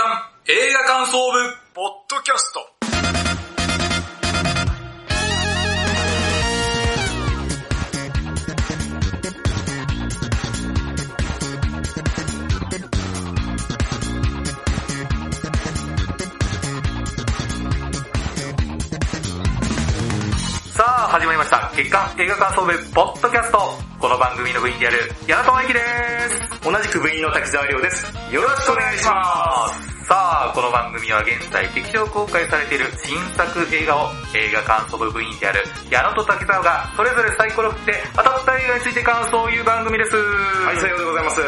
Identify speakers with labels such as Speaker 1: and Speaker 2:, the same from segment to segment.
Speaker 1: 刊映画感想部。
Speaker 2: ポッドキャスト。
Speaker 1: さあ始まりました。月刊映画感想部ポッドキャストこの番組の部員である矢野智之です
Speaker 2: 同じく部員の滝沢亮です。
Speaker 1: よろしくお願いしますさあこの番組は現在劇場公開されている新作映画を映画感想部部員である矢野と滝沢がそれぞれサイコロ振って当たった映画について感想を言う番組です
Speaker 2: はい、さようでございます。
Speaker 1: さ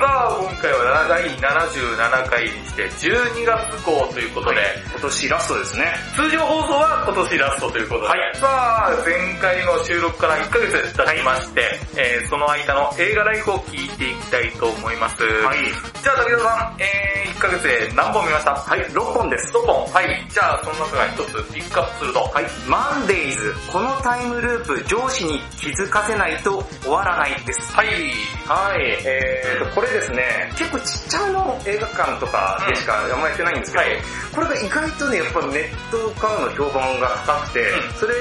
Speaker 1: あ今回は第77回にして12月号ということで、
Speaker 2: 今年ラストですね。
Speaker 1: 通常放送は今年ラストということで、
Speaker 2: はい
Speaker 1: さあ前回の収録から1ヶ月経ちまして、えーその間の映画ライフを聞いていきたいと思います。
Speaker 2: はい。
Speaker 1: じゃあ武田さん、えー、1ヶ月で何本見ました？
Speaker 2: はい、6本です。
Speaker 1: 6本。はい。じゃあその中から1つピックアップすると、はい。
Speaker 2: マンデイズ、このタイムループ、上司に気づかせないと終わらないです。
Speaker 1: はい。
Speaker 2: はい、えーと、これですね、結構ちっちゃめの映画館とかでしかあんまやってないんですけど、
Speaker 1: はい
Speaker 2: これが意外とね、やっぱネットからの評判が高くて、
Speaker 1: うん
Speaker 2: それ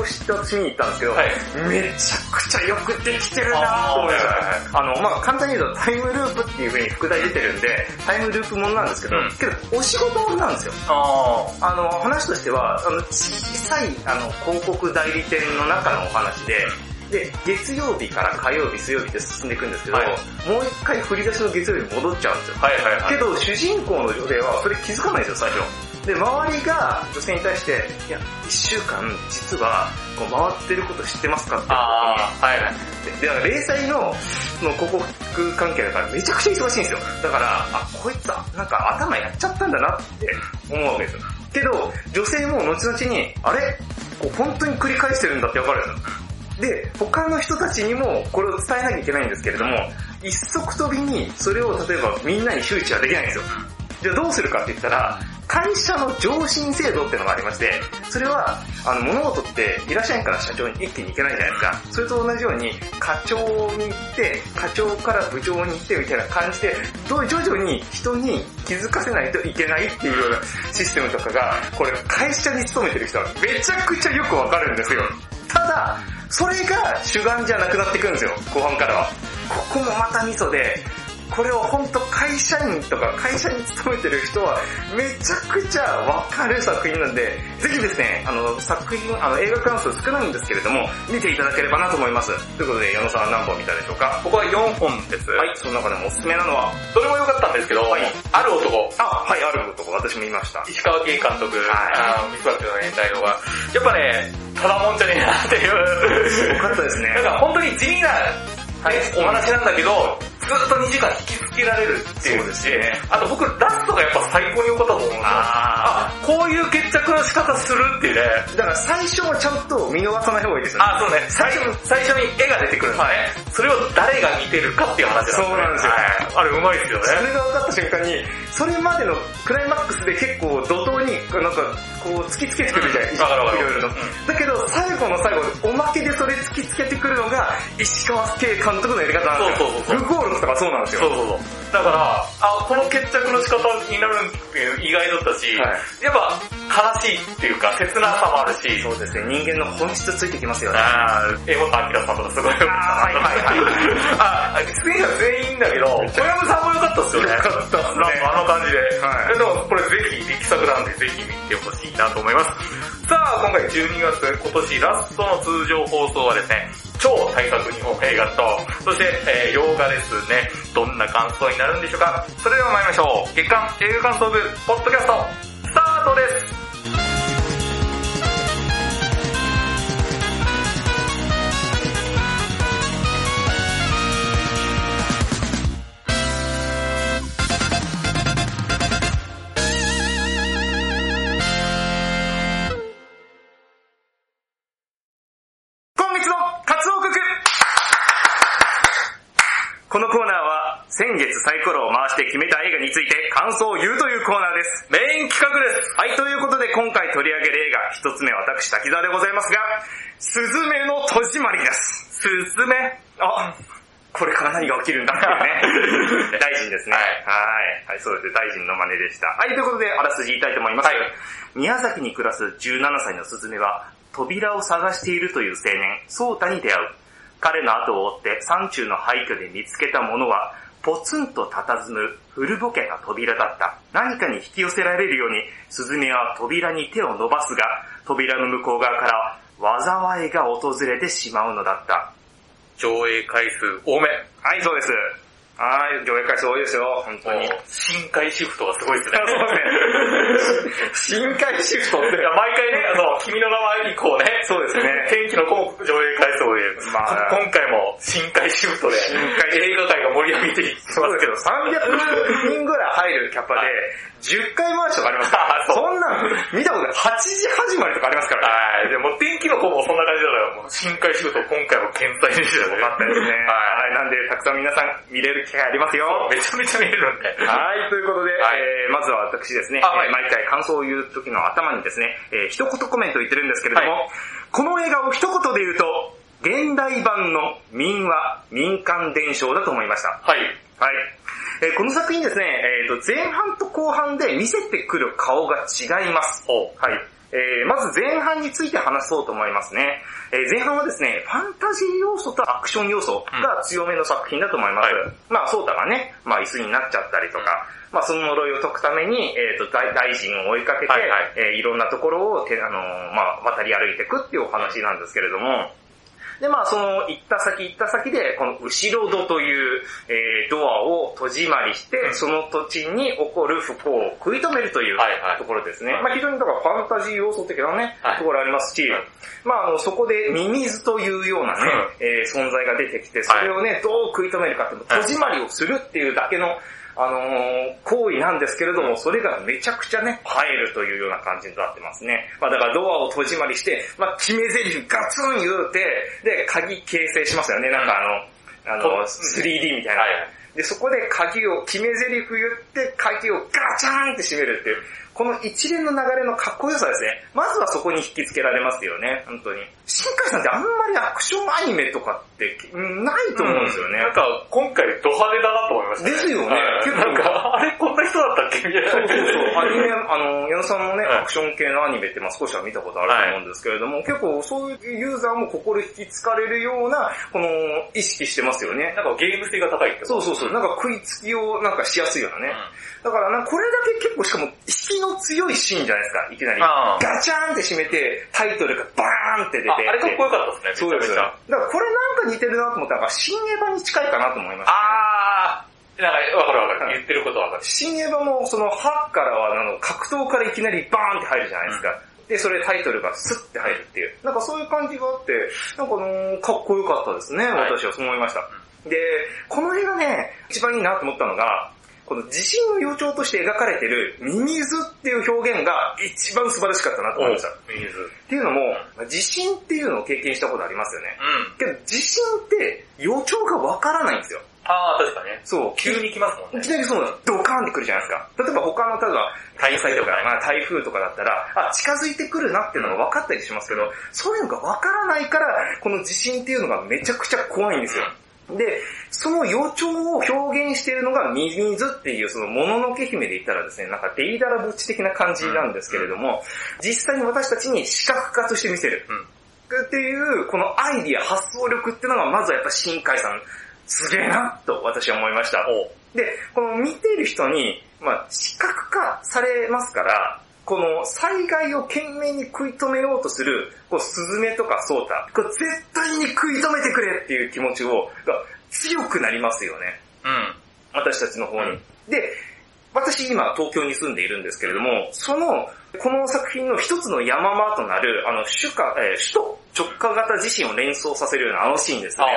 Speaker 2: を知って私見に行ったんですけど、
Speaker 1: はい
Speaker 2: めちゃくちゃよくできてるなぁと思いました。あの、まあ簡単に言うとタイムループっていう風に副題出てるんで、タイムループものなんですけど、
Speaker 1: うん
Speaker 2: けどお仕事なんですよ。
Speaker 1: あ
Speaker 2: あの、話としては、あの、小さい、あの、広告代理店の中のお話で、で、月曜日から火曜日、水曜日で進んでいくんですけど、
Speaker 1: はい
Speaker 2: もう一回振り出しの月曜日に戻っちゃうんですよ。
Speaker 1: はいはいはい。
Speaker 2: けど、主人公の女性はそれ気づかないんですよ、最初。で、周りが女性に対して、いや、一週間、実は、こう回ってること知ってますかって
Speaker 1: あー、はいはい。
Speaker 2: で、だから零細の、その広告関係だからめちゃくちゃ忙しいんですよ。だから、あ、こいつは、なんか頭やっちゃったんだなって思うわけですよ。けど、女性も後々に、あれ？こう本当に繰り返してるんだってわかるんですよ。で、他の人たちにもこれを伝えなきゃいけないんですけれども、一足飛びにそれを例えばみんなに周知はできないんですよ。じゃあどうするかって言ったら、会社の上申制度っていうのがありまして、それは、あの、物事って、いらっしゃいから社長に一気に行けないじゃないですか。それと同じように、課長に行って、課長から部長に行ってみたいな感じで、どう徐々に人に気づかせないといけないっていうようなシステムとかが、これ会社に勤めてる人はめちゃくちゃよくわかるんですよ。ただ、それが主眼じゃなくなってくるんですよ、後半からは。ここもまたミソで、これを本当会社員とか会社に勤めてる人はめちゃくちゃわかる作品なんで、ぜひですね、あの作品、あの映画関数少ないんですけれども、見ていただければなと思います。ということで、矢野さんは何本見たでしょうか？
Speaker 1: 僕は4本です。
Speaker 2: はい、その中でもおすすめなのは、
Speaker 1: それも良かったんですけど、
Speaker 2: はい
Speaker 1: ある男、
Speaker 2: あ、はい、ある男、私も見ました。
Speaker 1: 石川圭監督、
Speaker 2: はい
Speaker 1: あの、ミスバッチの年代のが、やっぱね、ただもんじゃねえなっていう。
Speaker 2: よかったですね。
Speaker 1: なんか本当に地味な、
Speaker 2: はい
Speaker 1: お話なんだけど、ずっと2時間引きつけられるっていう。
Speaker 2: ですね
Speaker 1: あと僕、ラストがやっぱ最高に良かったと思うんですよ。
Speaker 2: あ
Speaker 1: あ、こういう決着の仕方するっていうね。
Speaker 2: だから最初はちゃんと見逃さない方がいいですよね。
Speaker 1: あ、そうね。最初、最初に絵が出てくるんですね。それを誰が見てるかっていう話なんですね。
Speaker 2: そうなんですよ
Speaker 1: はいあれうまいですよね。
Speaker 2: それが分かった瞬間に、それまでのクライマックスで結構怒涛に、なんか、こう突きつけてくるじゃないです
Speaker 1: わか
Speaker 2: いろいろと
Speaker 1: うん。
Speaker 2: だけど、最後の最後、おまけでそれ突きつけてくるのが、石川圭監督のやり方なんですよ。
Speaker 1: そうそうそうそう
Speaker 2: かそうなんですよ。
Speaker 1: そうそうそう。だから、あ、この決着の仕方になるっていう意外だったし、
Speaker 2: は
Speaker 1: やっぱ悲しいっていうか切なさもあるし、
Speaker 2: そうですね、人間の本質ついてきますよね。
Speaker 1: あー、江本明さんとかすごい良かったな。
Speaker 2: あーはいはいはい
Speaker 1: あ、出演者全員だけど、小籔さんも良かったっすよね。
Speaker 2: 良かったっすね
Speaker 1: なんかあの感じで。
Speaker 2: はい
Speaker 1: でもこれぜひ力作なんでぜひ見てほしいなと思います。さあ、今回12月、今年ラストの通常放送はですね、超大作日本映画と、そして、えー、洋画ですね。どんな感想になるんでしょうかそれでは参りましょう。月刊映画感想部、ポッドキャスト、スタートです
Speaker 2: 先月サイコロを回して決めた映画について感想を言うというコーナーです。
Speaker 1: メイン企画です。
Speaker 2: はい、ということで今回取り上げる映画、一つ目は私滝沢でございますが、すずめの戸締まりです。
Speaker 1: すずめ。
Speaker 2: あ、これから何が起きるんだっていうね。大臣ですね。
Speaker 1: は
Speaker 2: はい。はい、そうですね。大臣の真似でした。はい、ということで、あらすじ言いたいと思います。
Speaker 1: はい
Speaker 2: 宮崎に暮らす17歳のスズメは、扉を探しているという青年、ソータに出会う。彼の後を追って山中の廃墟で見つけたものは、ポツンと佇む古ぼけた扉だった。何かに引き寄せられるように、スズメは扉に手を伸ばすが、扉の向こう側から災いが訪れてしまうのだった。
Speaker 1: 上映回数多め。
Speaker 2: はい、そうです。はい、上映回数多いですよ、本当に。
Speaker 1: 深海シフトがすごいですね。
Speaker 2: そうですね。深海シフトって
Speaker 1: いや、毎回ね、あの、君の名前以降ね、
Speaker 2: そうですね
Speaker 1: 天気の子も上映回数多いです。
Speaker 2: まあ
Speaker 1: 今回も深海シフトで、映画界が盛り上げていってますけど、
Speaker 2: 300人ぐらい入るキャパで、10回回しとかありますから、
Speaker 1: あそ
Speaker 2: んなん見たことない。8時始まりとかありますからね。
Speaker 1: はい。でも天気の子もそんな感じだから、もう深海シフト今回も健在でしたよね。
Speaker 2: よかったですね。
Speaker 1: は
Speaker 2: はい、なんで、たくさん皆さん見れる機会ありますよ。
Speaker 1: い。めちゃめちゃ見えるんで。
Speaker 2: はい、ということで、
Speaker 1: はい
Speaker 2: えー、まずは私ですね、
Speaker 1: あはい
Speaker 2: えー毎回感想を言う時の頭にですね、えー、一言コメントを言ってるんですけれども、
Speaker 1: はい
Speaker 2: この映画を一言で言うと、現代版の民話、民間伝承だと思いました。
Speaker 1: はい。
Speaker 2: はい。えーこの作品ですね、えーと、前半と後半で見せてくる顔が違います。
Speaker 1: お
Speaker 2: はい。えーまず前半について話そうと思いますね。えー前半はですね、ファンタジー要素とアクション要素が強めの作品だと思います。
Speaker 1: はい
Speaker 2: まあ、ソータがね、まあ、椅子になっちゃったりとか、まあ、その呪いを解くために、えっ、と、大大臣を追いかけて、
Speaker 1: はいはい
Speaker 2: えーいろんなところをて、あのーまあ、渡り歩いていくっていうお話なんですけれども、で、まあ、その、行った先行った先で、この後ろ戸という、えードアを閉じまりして、
Speaker 1: うん。
Speaker 2: その土地に起こる不幸を食い止めるというところですね。
Speaker 1: うん
Speaker 2: まあ、非常にだからファンタジー要素的なね、
Speaker 1: はい。
Speaker 2: ところありますし、
Speaker 1: うん
Speaker 2: まあ、あの、そこでミミズというようなね、えー存在が出てきて、それをね、どう食い止めるかっていう、
Speaker 1: はい
Speaker 2: 閉じまりをするっていうだけの、あのー行為なんですけれども、それがめちゃくちゃね、入るというような感じになってますね。まあだからドアを閉じまりして、まあ決め台詞ガツン言うて、で、鍵形成しますよね。なんかあの、あ
Speaker 1: と
Speaker 2: の、3D みたいな。
Speaker 1: はいはい
Speaker 2: で、そこで鍵を、決め台詞言って、鍵をガチャーンって閉めるっていう、この一連の流れのかっこよさですね。まずはそこに引きつけられますよね、本当に。新海さんってあんまりアクションアニメとかってうんないと思うんですよね。
Speaker 1: なんか、今回ド派手だなと思いました、
Speaker 2: ですよね
Speaker 1: はい
Speaker 2: 結構
Speaker 1: なんか、あれこんな人だったっけみたいな。
Speaker 2: そうそうそう。アニメ、あの、矢野さんもね、
Speaker 1: はい
Speaker 2: アクション系のアニメってまあ少しは見たことあると思うんですけれども、結構そういうユーザーも心引きつかれるような、この、意識してますよね。
Speaker 1: なんかゲーム性が高いって
Speaker 2: そうそうそう。なんか食いつきをなんかしやすいようなね。だからな、これだけ結構しかも、引きの強いシーンじゃないですか、いきなり。ガチャーンって閉めて、タイトルがバーンって出て。
Speaker 1: ああれかっこよかったですね、
Speaker 2: そう
Speaker 1: ゃめちゃ
Speaker 2: だからこれなんか似てるなと思ったら、新エヴァに近いかなと思いました。
Speaker 1: あー、なんかわかるわかる。言ってることわかる。
Speaker 2: 新エヴァもその歯からはあの格闘からいきなりバーンって入るじゃないですか。で、それタイトルがスッて入るっていう。なんかそういう感じがあって、なんかあのーかっこよかったですね、
Speaker 1: はい
Speaker 2: 私はそう思いました。で、この映画ね、一番いいなと思ったのが、この地震の予兆として描かれてるミミズっていう表現が一番素晴らしかったなと思いました。っ
Speaker 1: 水。
Speaker 2: ていうのも、地震っていうのを経験したことありますよね。
Speaker 1: うん。
Speaker 2: けど地震って予兆がわからないんですよ。
Speaker 1: あー、確かね。
Speaker 2: そう、
Speaker 1: 急に来ますもんね
Speaker 2: いき。なりそうドカーンってくるじゃないですか。例えば他の、例えば、台風とか、まあ台風とかだったら、あ、近づいてくるなっていうのが分かったりしますけど、そういうのが分からないから、この地震っていうのがめちゃくちゃ怖いんですよ。で、その予兆を表現しているのがミミズっていうそのもののけ姫で言ったらですね、なんかデイダラぼっち的な感じなんですけれども、実際に私たちに視覚化として見せる。
Speaker 1: うん。
Speaker 2: っていう、このアイディア、発想力っていうのが、まずはやっぱ新海さん、すげえな、と私は思いました。
Speaker 1: お
Speaker 2: で、この見てる人に、まあ、視覚化されますから、この災害を懸命に食い止めようとする、こう、スズメとかソータ、これ絶対に食い止めてくれっていう気持ちを、が強くなりますよね。
Speaker 1: うん。
Speaker 2: 私たちの方に。
Speaker 1: うん
Speaker 2: で、私今東京に住んでいるんですけれども、その、この作品の一つの山場となる、あの、首下、えー首都直下型地震を連想させるようなあのシーンですね。
Speaker 1: あ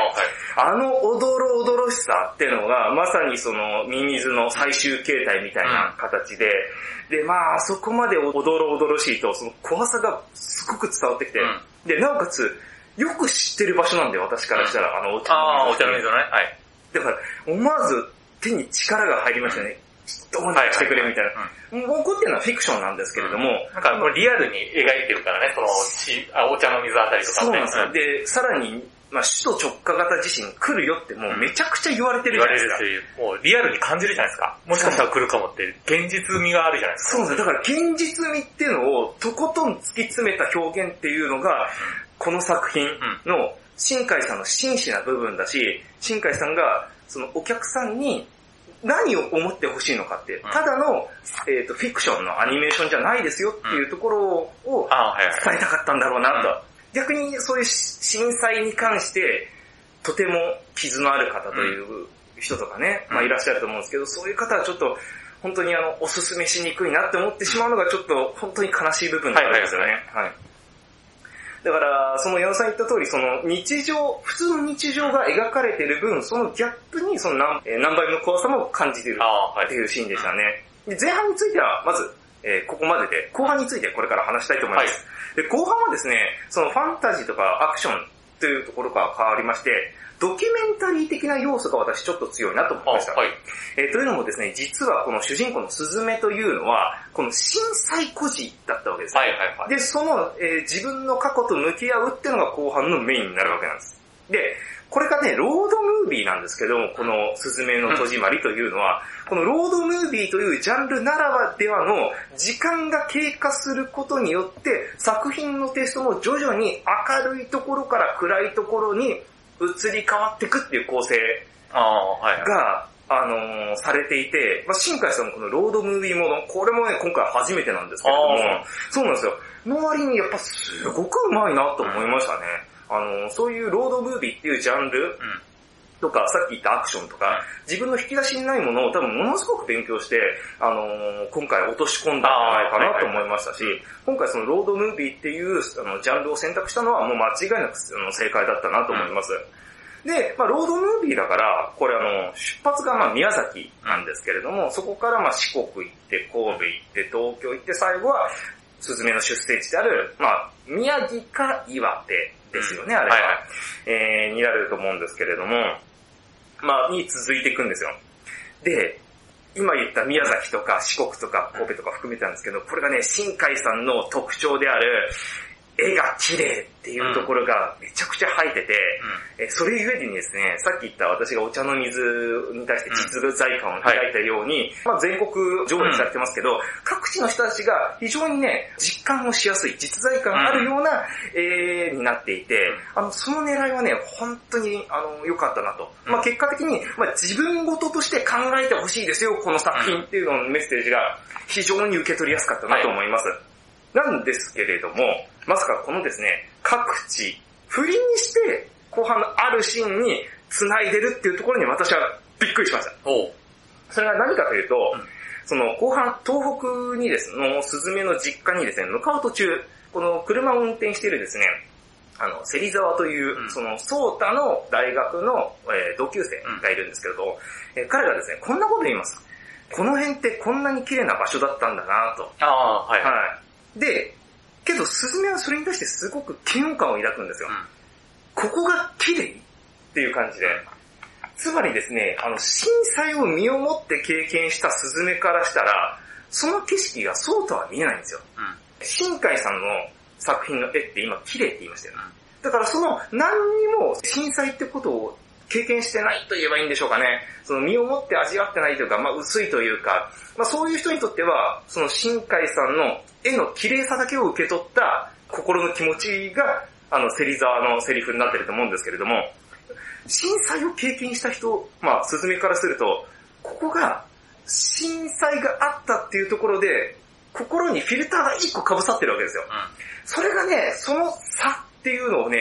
Speaker 1: ー、はい。
Speaker 2: あのおどろおどろしさっていうのが、まさにそのミミズの最終形態みたいな形で、で、まあ、あそこまでおどろおどろしいと、その怖さがすごく伝わってきて、
Speaker 1: うん
Speaker 2: で、なおかつ、よく知ってる場所なんで、私からしたら、あの、お茶
Speaker 1: あー、お茶
Speaker 2: の水
Speaker 1: の水のね。はい。
Speaker 2: だから、思わず手に力が入りましたね。どうにかしてくれみたいな。もう怒ってるのはフィクションなんですけれども、
Speaker 1: なんかもうリアルに描いてるからね、その、しあお茶の水あたりとか
Speaker 2: そうなんですよ。で、さらにまあ、首都直下型地震来るよってもうめちゃくちゃ言われてる
Speaker 1: 言わ
Speaker 2: じゃないですか。
Speaker 1: れるし、もうリアルに感じるじゃないですか。もしかしたら来るかもって、現実味があるじゃないですか。
Speaker 2: そうですだから現実味っていうのをとことん突き詰めた表現っていうのが、この作品の新海さんの真摯な部分だし、新海さんがそのお客さんに何を思ってほしいのかって、
Speaker 1: ん
Speaker 2: ただの、えー、とフィクションのアニメーションじゃないですよっていうところを。伝えたかったんだろうなと。逆にそういう震災に関して、とても傷のある方という人とかね、
Speaker 1: うん
Speaker 2: まあいらっしゃると思うんですけど、そういう方はちょっと、本当にあの、おすすめしにくいなって思ってしまうのがちょっと本当に悲しい部分なんですよね。はい。だから、その矢野さん言った通り、その日常、普通の日常が描かれてる分、そのギャップにその何えー何倍もの怖さも感じているって。いうシーンでしたね。で前半については、まず、えーここまでで、後半についてこれから話したいと思います。で、後半はですね、そのファンタジーとかアクションというところから変わりまして、ドキュメンタリー的な要素が私ちょっと強いなと思い
Speaker 1: あ
Speaker 2: ました。
Speaker 1: はい。
Speaker 2: えーというのもですね、実はこの主人公のスズメというのは、この震災孤児だったわけですよ。
Speaker 1: はいはいはい。
Speaker 2: で、その、えー自分の過去と向き合うっていうのが後半のメインになるわけなんです。で、これがね、ロードムービーなんですけども、このスズメの戸締まりというのは、このロードムービーというジャンルならではの時間が経過することによって、作品のテイストも徐々に明るいところから暗いところに移り変わっていくっていう構成
Speaker 1: ああ、はいはい。
Speaker 2: が、あのーされていて、まあ、新海さんのこのロードムービーモード、これもね、今回初めてなんですけれども
Speaker 1: あ、
Speaker 2: そうなんですよ。の割にやっぱすごくうまいなと思いましたね。あのーそういうロードムービーっていうジャンル
Speaker 1: うん。
Speaker 2: とか、さっき言ったアクションとか、自分の引き出しにないものを多分ものすごく勉強して、あのー今回落とし込んだんじゃないかなと思いましたし、今回そのロードムービーっていうあのジャンルを選択したのはもう間違いなくあの正解だったなと思います。で、まあ、ロードムービーだから、これあの、出発がまあ宮崎なんですけれども、そこからまあ四国行って、神戸行って、東京行って、最後は、スズメの出生地である、まあ、宮城か岩手ですよね、あれは。
Speaker 1: はいはい。
Speaker 2: えー、になると思うんですけれども、まあ、に続いていくんですよ。で、今言った宮崎とか四国とか神戸とか含めてなんですけど、これがね、新海さんの特徴である、絵が綺麗っていうところがめちゃくちゃ入ってて、えーそれゆえにですね、さっき言った私がお茶の水に対して実在感を抱いたように、まあ全国上映されてますけど、各地の人たちが非常にね、実感をしやすい、実在感あるような絵になっていて、あの、その狙いはね、本当に、あの、良かったなと。まあ結果的に、まあ自分事として考えてほしいですよ、この作品っていうののメッセージが非常に受け取りやすかったなと思います。なんですけれども、まさかこのですね、各地、振りにして、後半のあるシーンに繋いでるっていうところに私はびっくりしました。それが何かというと、
Speaker 1: うん
Speaker 2: その後半、東北にですね、のスズメの実家にですね、向かう途中、この車を運転しているですね、あの、芹沢という、
Speaker 1: うん
Speaker 2: その、ソータの大学の、えー同級生がいるんですけれど、えー彼がですね、こんなこと言います。この辺ってこんなに綺麗な場所だったんだなと。
Speaker 1: ああ、はいはい。
Speaker 2: はい。で、けど、スズメはそれに対してすごく嫌悪感を抱くんですよ。
Speaker 1: うん
Speaker 2: ここが綺麗っていう感じで。つまりですね、あの、震災を身をもって経験したスズメからしたら、その景色がそうとは見えないんですよ。
Speaker 1: うん。
Speaker 2: 新海さんの作品の絵って今綺麗って言いましたよね。だからその何にも震災ってことを経験してないと言えばいいんでしょうかね。その身をもって味わってないというか、まあ薄いというか、まあそういう人にとっては、その新海さんの絵の綺麗さだけを受け取った心の気持ちが、あの、芹沢のセリフになってると思うんですけれども、震災を経験した人、まあ、スズメからすると、ここが、震災があったっていうところで、心にフィルターが一個被さってるわけですよ。それがね、その差っていうのをね、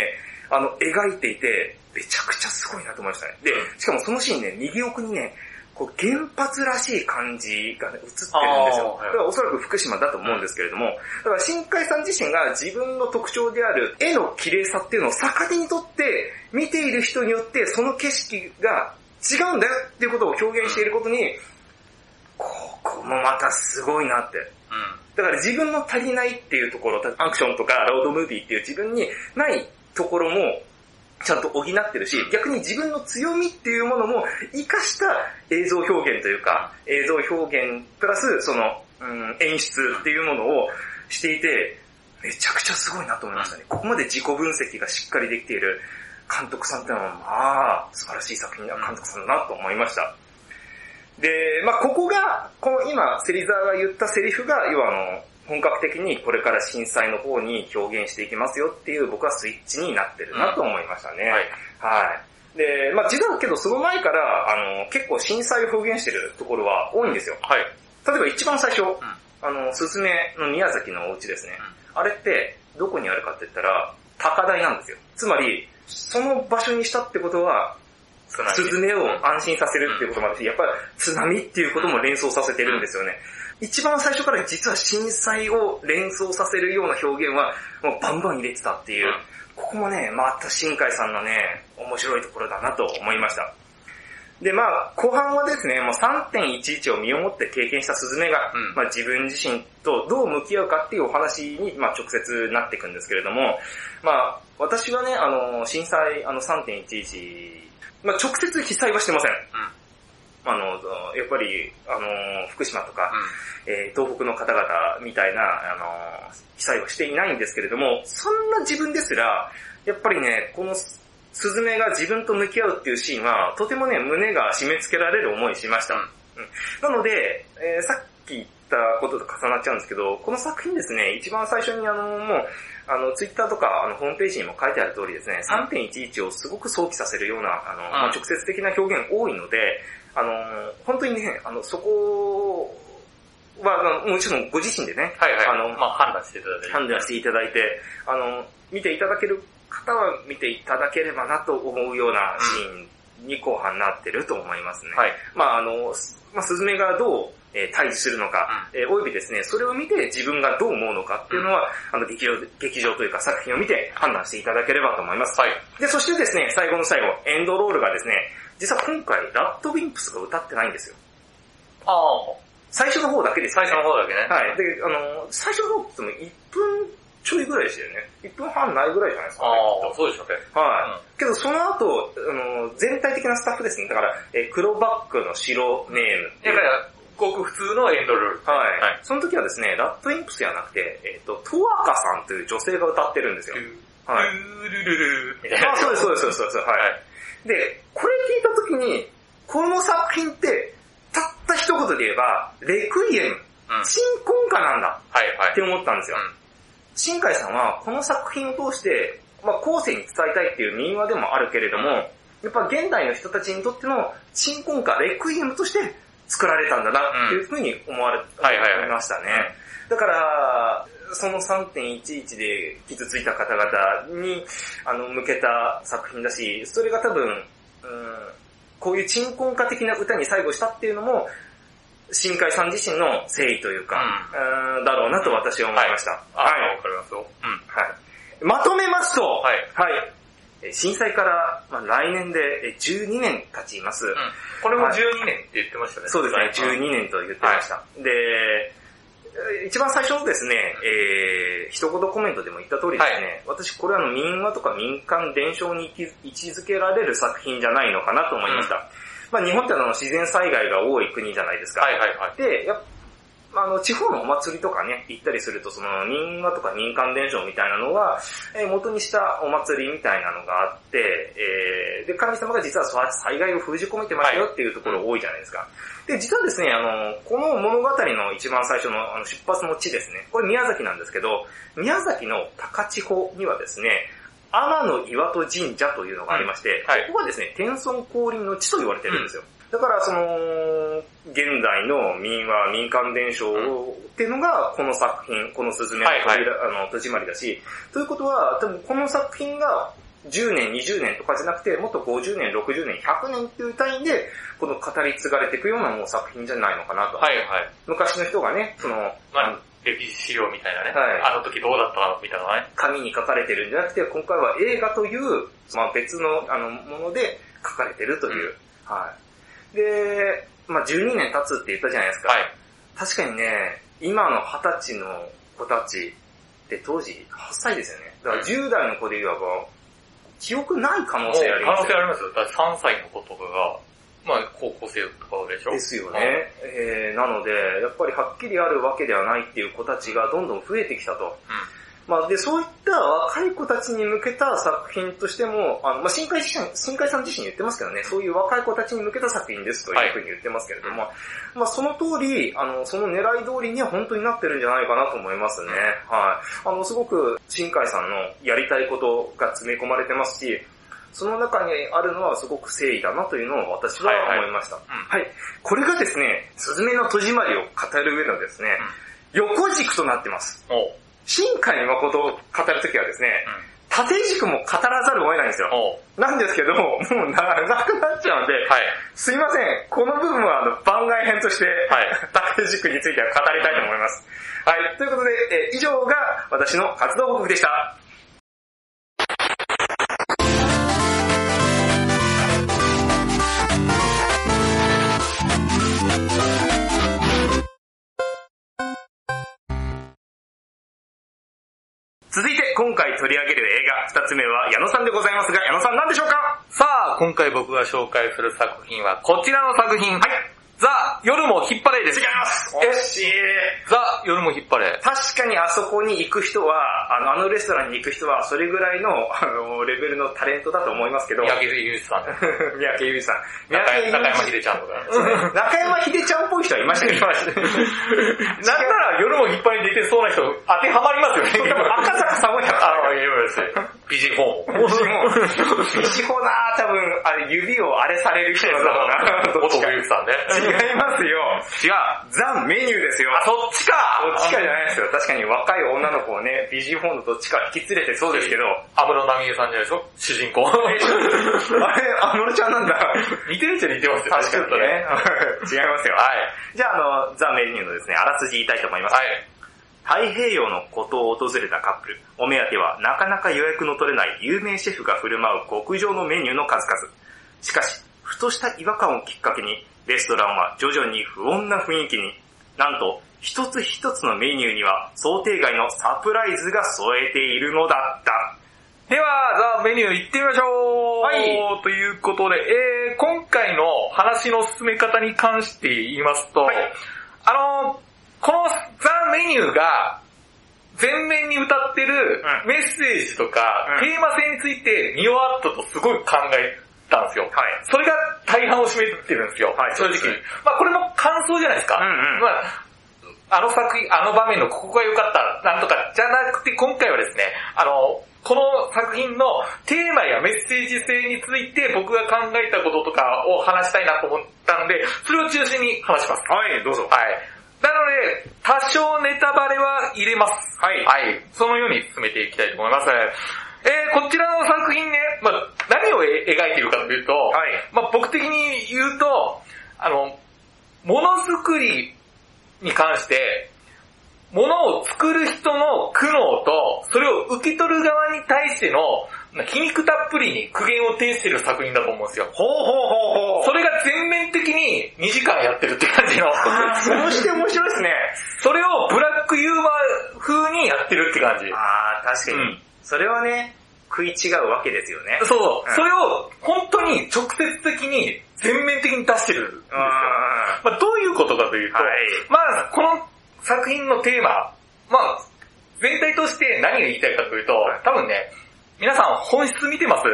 Speaker 2: あの、描いていて、めちゃくちゃすごいなと思いましたね。で、しかもそのシーンね、右奥にね、こう原発らしい感じがね、映ってるんですよ。だからおそらく福島だと思うんですけれども、だから新海さん自身が自分の特徴である絵の綺麗さっていうのを逆手にとって、見ている人によってその景色が違うんだよっていうことを表現していることに、ここもまたすごいなって。
Speaker 1: うん。
Speaker 2: だから自分の足りないっていうところ、アクションとかロードムービーっていう自分にないところもちゃんと補ってるし、逆に自分の強みっていうものも活かした映像表現というか、映像表現プラスその、うん、演出っていうものをしていて、めちゃくちゃすごいなと思いましたね。ここまで自己分析がしっかりできている。監督さんってのは、まあ、素晴らしい作品な監督さんだなと思いました。で、まあここが、この今、芹沢が言ったセリフが、要はあの、本格的にこれから震災の方に表現していきますよっていう僕はスイッチになってるなと思いましたね。
Speaker 1: はい。
Speaker 2: はい。で、まあ実はけどその前から、あの、結構震災を表現してるところは多いんですよ。
Speaker 1: はい。
Speaker 2: 例えば一番最初、あの、すずめの宮崎のお家ですね。あれって、どこにあるかって言ったら、高台なんですよ。つまり、その場所にしたってことは、
Speaker 1: 津波
Speaker 2: スズメを安心させるっていうこともあって、やっぱり津波っていうことも連想させてるんですよね。一番最初から実は震災を連想させるような表現は、もうバンバン入れてたっていう、ここもね、また新海さんのね、面白いところだなと思いました。で、まあ、後半はですね、もう3.11を身をもって経験したスズメが、
Speaker 1: うん
Speaker 2: まあ自分自身とどう向き合うかっていうお話に、まあ直接なっていくんですけれども、まあ、私はね、あの、震災、あの3.11、まあ直接被災はしてません。あの、やっぱり、あの、福島とか、えー東北の方々みたいな、あの、被災はしていないんですけれども、そんな自分ですら、やっぱりね、このススズメが自分と向き合うっていうシーンは、とてもね、胸が締め付けられる思いしました。
Speaker 1: うん。
Speaker 2: うん。なので、えーさっき言ったことと重なっちゃうんですけど、この作品ですね、一番最初にあの、もう、あの、ツイッターとか、あの、ホームページにも書いてある通りですね、3.11をすごく想起させるような、あの、まあ直接的な表現多いので、あの、本当にね、あの、そこは、もちろんご自身でね、
Speaker 1: はいはい。
Speaker 2: あの
Speaker 1: まあ判断していただいて。
Speaker 2: 判断していただいて、あの、見ていただける方は見ていただければなと思うようなシーンに後半なってると思いますね。
Speaker 1: はい。
Speaker 2: まああの、すまあ、スズメがどう、えー対峙するのか、えーおよびですね、それを見て自分がどう思うのかっていうのは、あの、劇場、劇場というか作品を見て判断していただければと思います。
Speaker 1: はい。
Speaker 2: で、そしてですね、最後の最後、エンドロールがですね、実は今回、ラッドウィンプスが歌ってないんですよ。
Speaker 1: ああ、
Speaker 2: 最初の方だけですよね。
Speaker 1: 最初の方だけね。
Speaker 2: はい。で、あの、最初の方って言っても1分ちょいぐらいでしたよね。1分半ないぐらいじゃないですか、ね。
Speaker 1: ああ、そうでしたね。
Speaker 2: はい。けどその後、あの、全体的なスタッフですね。だから、えー黒バックの白ネームっていう。
Speaker 1: だから、ごく普通のエンドルール。
Speaker 2: はい、
Speaker 1: はい
Speaker 2: その時はですね、ラッドインプスではなくて、えっ、と、トワカさんという女性が歌ってるんですよ。はい。
Speaker 1: ルルルルルみたいな。
Speaker 2: あ、そうです、そうです、そうです、そうです。はい。
Speaker 1: はい。
Speaker 2: で、これ聞いた時に、この作品って、たった一言で言えば、レクイエム、
Speaker 1: うん。
Speaker 2: 鎮魂歌なんだ。って思ったんですよ。
Speaker 1: うん
Speaker 2: 新海さんはこの作品を通して、まあ後世に伝えたいっていう民話でもあるけれども、やっぱ現代の人たちにとっての鎮魂歌、レクイエムとして作られたんだなっていうふうに思われ、
Speaker 1: はいはいはい
Speaker 2: 思いましたね。だから、その3.11で傷ついた方々にあの向けた作品だし、それが多分、うん、こういう鎮魂歌的な歌に最後したっていうのも、新海さん自身の誠意というか、うん、だろうなと私は思いました。
Speaker 1: あ、
Speaker 2: はい
Speaker 1: わかりますよ。うん。
Speaker 2: はい。まとめますと、
Speaker 1: はい。
Speaker 2: はい。え震災から、まあ、来年でえ12年経ちます。
Speaker 1: うん。これも12年って言ってましたね。
Speaker 2: そうですね、
Speaker 1: はい
Speaker 2: 12年と言ってました。で、え一番最初のですね、えー、一言コメントでも言った通りですね、私これはあの民話とか民間伝承に位置づけられる作品じゃないのかなと思いました。まあ日本ってあの自然災害が多い国じゃないですか。
Speaker 1: はいはいはい。
Speaker 2: で、やっぱあの、地方のお祭りとかね、行ったりすると、その民話とか民間伝承みたいなのは、えー元にしたお祭りみたいなのがあって、えーで、神様が実は災害を封じ込めてますよっていうところ多いじゃないですか。で、実はですね、あの、この物語の一番最初のあの出発の地ですね、これ宮崎なんですけど、宮崎の高千穂にはですね、天の岩戸神社というのがありまして、
Speaker 1: うんはい
Speaker 2: ここはですね、天孫降臨の地と言われてるんですよ。だから、その、現代の民話、民間伝承っていうのが、この作品、このすずめの
Speaker 1: はいはい
Speaker 2: 扉、あの、戸締まりだし、ということは、多分この作品が10年、20年とかじゃなくて、もっと50年、60年、100年っていう単位で、この語り継がれていくようなもう作品じゃないのかなと。
Speaker 1: はいはい。
Speaker 2: 昔の人がね、その、
Speaker 1: まあ、歴史資料みたいなね。
Speaker 2: はい
Speaker 1: あの時どうだったかみたいなね。
Speaker 2: 紙に書かれてるんじゃなくて、今回は映画という、まあ、別のあのもので書かれてるという。はい。で、まあ、12年経つって言ったじゃないですか。
Speaker 1: はい。
Speaker 2: 確かにね、今の20歳の子たちって当時8歳ですよね。だから10代の子で言わば、記憶ない可能性ありますよ
Speaker 1: 可能性ありますよ。だって3歳の子とかが、まあ高校生とかでしょ？
Speaker 2: ですよね。えー、なので、やっぱりはっきりあるわけではないっていう子たちがどんどん増えてきたと。まあ、で、そういった若い子たちに向けた作品としても、あの、まあ、新海自身、新海さん自身言ってますけどね、そういう若い子たちに向けた作品ですというふうに言ってますけれども、はい、まあ、その通り、あの、その狙い通りには本当になってるんじゃないかなと思いますね。はい。あの、すごく、新海さんのやりたいことが詰め込まれてますし、その中にあるのはすごく誠意だなというのを私は思いました。はい、はいはい、これがですね、すずめの戸締まりを語る上のですね、うん、横軸となってます。新海誠を語るときはですね、縦軸も語らざるを得ないんですよ。なんですけど、もう長くなっちゃうんで、はい、すいません、この部分はあの番外編として、はい、縦軸については語りたいと思います。はい、ということで、え以上が私の活動報告でした。回取り上げる映画二つ目は矢野さんでございますが、矢野さん何でしょうか？
Speaker 1: さあ、今回僕が紹介する作品はこちらの作品。はい。ザ・夜も引っ張れです。
Speaker 2: 違います
Speaker 1: 惜しいザ・夜も引っ張れ。
Speaker 2: 確かにあそこに行く人は、あの、あのレストランに行く人は、それぐらいの、あの、レベルのタレントだと思いますけど。
Speaker 1: 三宅裕二さん。
Speaker 2: 三宅裕二さん。
Speaker 1: 中山秀ちゃんとか。
Speaker 2: 中山秀ちゃんっぽい人はいましたけ？ど。
Speaker 1: なんなら夜も引っ張りに出てそうな人、当てはまりますよね。
Speaker 2: 赤坂寒いあ
Speaker 1: あ、いや、ですビジフォー
Speaker 2: も。ビジフォー。ビジフォーな多分、あれ指をあれされる人だろうな。
Speaker 1: モト冬樹さんね。
Speaker 2: 違いますよ。
Speaker 1: 違う。
Speaker 2: ザ・メニューですよ。
Speaker 1: あ、そっちか
Speaker 2: そっちかじゃないですよ。確かに若い女の子をね、ビジフォーのどっちか引き連れてそうですけど。
Speaker 1: 安室奈美恵さんじゃないですか主人公。
Speaker 2: あれ、安室ちゃんなんだ。
Speaker 1: 似てるっちゃ似てますよ。
Speaker 2: 確かにね。違いますよ。はい。じゃあ、あの、ザ・メニューのですね、あらすじ言いたいと思います。はい。太平洋の孤島を訪れたカップル。お目当てはなかなか予約の取れない有名シェフが振る舞う極上のメニューの数々。しかし、ふとした違和感をきっかけに、レストランは徐々に不穏な雰囲気に。なんと、一つ一つのメニューには想定外のサプライズが添えているのだった。
Speaker 1: では、ザ・メニュー行ってみましょうはい。ということで、えー、今回の話の進め方に関して言いますと、はい、あのこのザ・メニューが、前面に歌ってるメッセージとか、うん、テーマ性について見終わったとすごい考えたんですよ。はい。それが大半を占めてるんですよ。はい。正直。まあこれも感想じゃないですか。うんうん。まああの作品、あの場面のここが良かった、なんとか、じゃなくて今回はですね、あの、この作品のテーマやメッセージ性について僕が考えたこととかを話したいなと思ったんで、それを中心に話します。
Speaker 2: はい、どうぞ。
Speaker 1: はい。なので、多少ネタバレは入れます。はい。はい。そのように進めていきたいと思います。えー、こちらの作品ね、まあ、何を描いているかというと、はい、まあ、僕的に言うと、あの、ものづくりに関して、ものを作る人の苦悩と、それを受け取る側に対しての皮肉たっぷりに苦言を呈している作品だと思うんですよ。
Speaker 2: ほうほうほうほう。
Speaker 1: それが全面的に2時間やってるって感じの。
Speaker 2: そうして面白いですね。
Speaker 1: それをブラックユーモア風にやってるって感じ。
Speaker 2: ああ、確かに。うんそれはね、食い違うわけですよね。
Speaker 1: そう、うん、それを本当に直接的に全面的に出してるんですよ。まあ、どういうことかというと、はい、まあこの作品のテーマ、まあ全体として何が言いたいかというと、多分ね、皆さん本質見てます？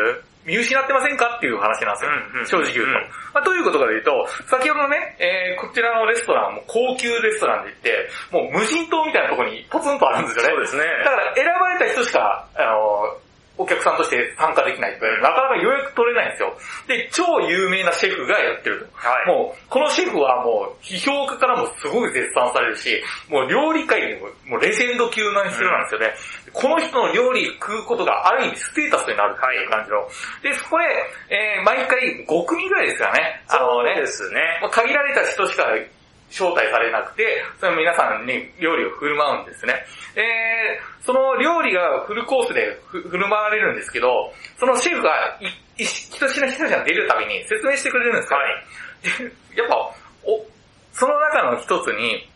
Speaker 1: 見失ってませんか？っていう話なんですよ。正直言うと。まあ、どういうことかというと、先ほどね、えー、こちらのレストランも高級レストランで行って、もう無人島みたいなところにポツンとあるんですよね。
Speaker 2: そうですね。
Speaker 1: だから選ばれた人しか、あのお客さんとして参加できないとなかなか予約取れないんですよ。で、超有名なシェフがやってると。はい、もう、このシェフはもう、批評家からもすごい絶賛されるし、もう料理界でももうレジェンド級な人なんですよね。うん、この人の料理食うことがある意味ステータスになるっていう感じの。はい、で、そこで、えー、毎回5組ぐらいですからね。
Speaker 2: あのね。そうですね。
Speaker 1: 限られた人しか招待されなくて、その皆さんに料理を振る舞うんですね。えー、その料理がフルコースで振る舞われるんですけど、そのシェフが一品一品が出るたびに説明してくれるんですよ。はい、やっぱ、お、その中の一つに、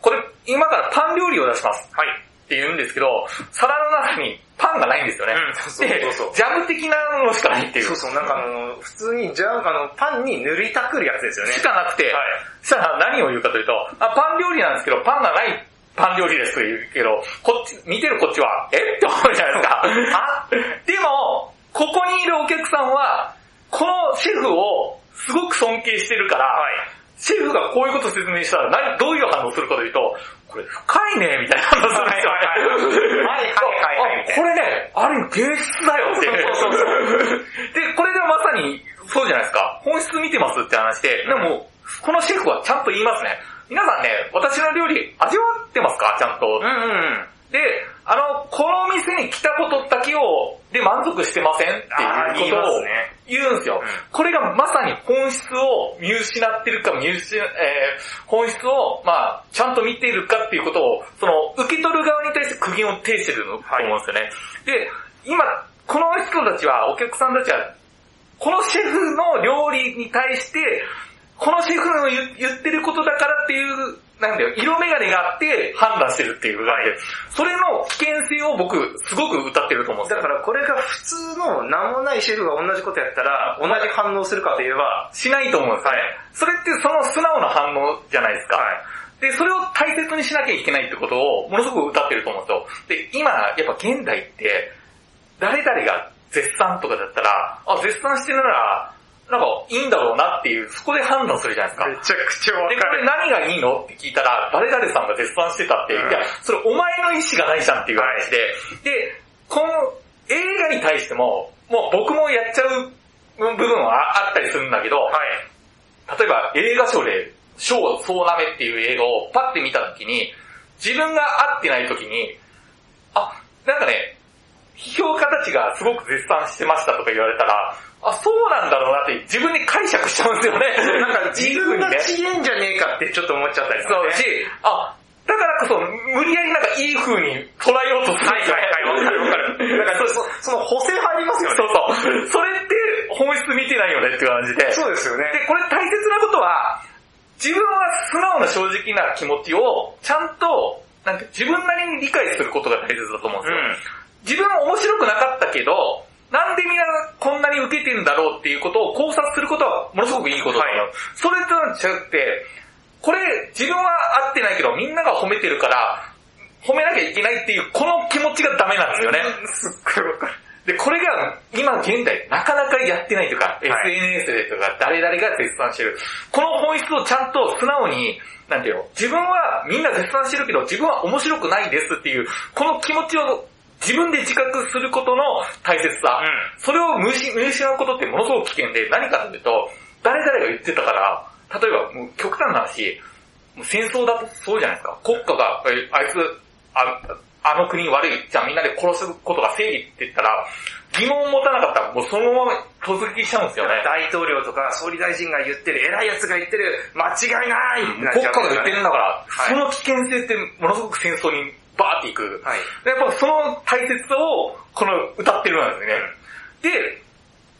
Speaker 1: これ、今からパン料理を出します。はい。って言うんですけど、皿の中にパンがないんですよね。うん、そうそうそうジャム的なのしかないっていう。
Speaker 2: そうそう、なんかあの、普通にジャム、あの、パンに塗りたくるやつですよね。
Speaker 1: しかなくて、はい、したら何を言うかというと、あ、パン料理なんですけど、パンがない、般料理ですと言うけど、こっち、見てるこっちは、えっ？て思うじゃないですか。あでも、ここにいるお客さんは、このシェフをすごく尊敬してるから、
Speaker 2: はい。
Speaker 1: シェフがこういうこと説明したら何、どういう反応するかというと、これ深いね、みたいな反応するんですよね。
Speaker 2: はいはいはい
Speaker 1: これね、ある意味芸術だよっていう。
Speaker 2: そうそう
Speaker 1: で、これでまさにそうじゃないですか。本質見てますって話で、でも、このシェフはちゃんと言いますね。皆さんね、私の料理味わってますか？ちゃんと。
Speaker 2: うんうん。
Speaker 1: で、あの、この店に来たことだけを、で満足してませんって
Speaker 2: い
Speaker 1: いうことを
Speaker 2: ね
Speaker 1: 言うんですよ。
Speaker 2: うん
Speaker 1: これがまさに本質を見失ってるか見失、えー本質を、まあ、ちゃんと見ているかっていうことを、その、受け取る側に対して苦言を呈してると思うんですよね。で、今、この人たちは、お客さんたちは、このシェフの料理に対して、このシェフの言言ってることだからっていう、なんだよ、色眼鏡があって判断してるっていう感じで、それの危険性を僕、すごく歌ってると思うんですよ。
Speaker 2: だからこれが普通の名もないシェフが同じことやったら、同じ反応するかといえば、
Speaker 1: しないと思うんですよね。
Speaker 2: はい
Speaker 1: それってその素直な反応じゃないですか。
Speaker 2: はい。
Speaker 1: で、それを大切にしなきゃいけないってことをものすごく歌ってると思うんですよ。で、今、やっぱ現代って、誰々が絶賛とかだったら、あ、絶賛してるなら、なんかいいんだろうなっていう、そこで判断するじゃないですか。
Speaker 2: めちゃくちゃわ
Speaker 1: で、これ何がいいのって聞いたら、誰々さんが絶賛してたって、
Speaker 2: うん
Speaker 1: いや、それお前の意思がないじゃんっていう話で、で、この映画に対しても、もう僕もやっちゃう部分はあったりするんだけど、
Speaker 2: はい。
Speaker 1: 例えば映画賞で、賞総なめっていう映画をパッて見た時に、自分が合ってない時に、あ、なんかね、評価たちがすごく絶賛してましたとか言われたら、あ、そうなんだろうなって自分に解釈しちゃうんですよね。
Speaker 2: なんか自分がちげんじゃねえかってちょっと思っちゃったりとかね
Speaker 1: そうし、あ、だからこそ無理やりなんかいい風に捉えようとするんですよね。
Speaker 2: はいはいはいわかるわかるだからそそその補正入りますよね。
Speaker 1: そうそう。それって本質見てないよねっていう感じで。
Speaker 2: そうですよね。
Speaker 1: で、これ大切なことは、自分は素直な正直な気持ちを、ちゃんと、なんて自分なりに理解することが大切だと思うんですよ。自分は面白くなかったけど、なんでみんなこんなに受けてるんだろうっていうことを考察することはものすごくいいことだと思う。
Speaker 2: はい
Speaker 1: それとは違って、これ自分は合ってないけどみんなが褒めてるから、褒めなきゃいけないっていうこの気持ちがダメなんですよね。
Speaker 2: うん。すっごいわかる。
Speaker 1: で、これが今現代なかなかやってないというか、
Speaker 2: はい
Speaker 1: SNS でとか誰々が絶賛してる。この本質をちゃんと素直に、なんていうの、自分はみんな絶賛してるけど自分は面白くないですっていう、この気持ちを自分で自覚することの大切さ。
Speaker 2: う
Speaker 1: それを見失うことってものすごく危険で、何かというと、誰々が言ってたから、例えばもう極端な話、戦争だとそうじゃないですか。国家が、えあいつ、ああの国悪い、じゃあみんなで殺すことが正義って言ったら、疑問を持たなかったらもうそのまま突撃しちゃうんですよね。
Speaker 2: 大統領とか総理大臣が言ってる、偉い奴が言ってる、間違いないってなっ
Speaker 1: 国家が言ってるんだから、
Speaker 2: はい
Speaker 1: その危険性ってものすごく戦争にバーっていく。
Speaker 2: はい。
Speaker 1: でやっぱその大切さを、この歌ってるんですね。で、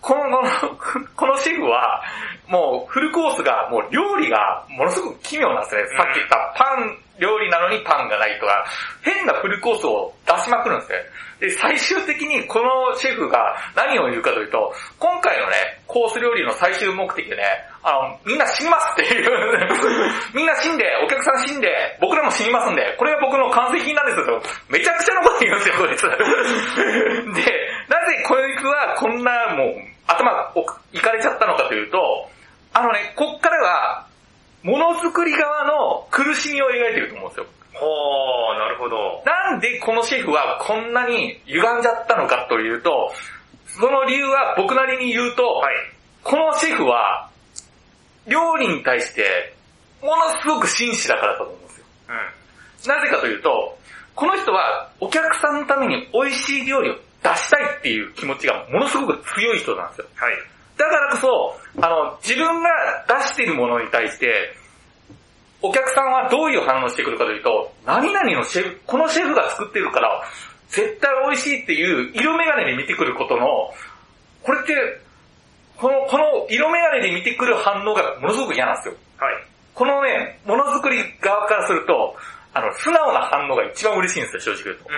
Speaker 1: この、この、このシェフは、もうフルコースが、もう料理がものすごく奇妙なんですね。さっき言ったパン料理なのにパンがないとか、変なフルコースを出しまくるんですね。で、最終的にこのシェフが何を言うかというと、今回のね、コース料理の最終目的でね、あの、みんな死にますっていう、みんな死んで、お客さん死んで、僕らも死にますんで、これは僕の完成品なんですよと、めちゃくちゃなこと言うんですよ、こいつ。で、なぜこいつはこんなもう、頭おいかれちゃったのかというと、あのね、こっからは、ものづくり側の苦しみを描いてると思うんですよ。
Speaker 2: ほー、なるほど。
Speaker 1: なんでこのシェフはこんなに歪んじゃったのかというと、その理由は僕なりに言うと、
Speaker 2: はい。
Speaker 1: このシェフは、料理に対して、ものすごく真摯だからだと思うんですよ。
Speaker 2: うん。
Speaker 1: なぜかというと、この人はお客さんのために美味しい料理を出したいっていう気持ちがものすごく強い人なんですよ。
Speaker 2: はい。
Speaker 1: だからこそ、あの、自分が出しているものに対して、お客さんはどういう反応してくるかというと、何々のシェフ、このシェフが作ってるから、絶対美味しいっていう色眼鏡で見てくることの、これって、この、この色眼鏡で見てくる反応がものすごく嫌なんですよ。
Speaker 2: はい。
Speaker 1: このね、ものづくり側からすると、あの、素直な反応が一番嬉しいんですよ、正直言うと。
Speaker 2: う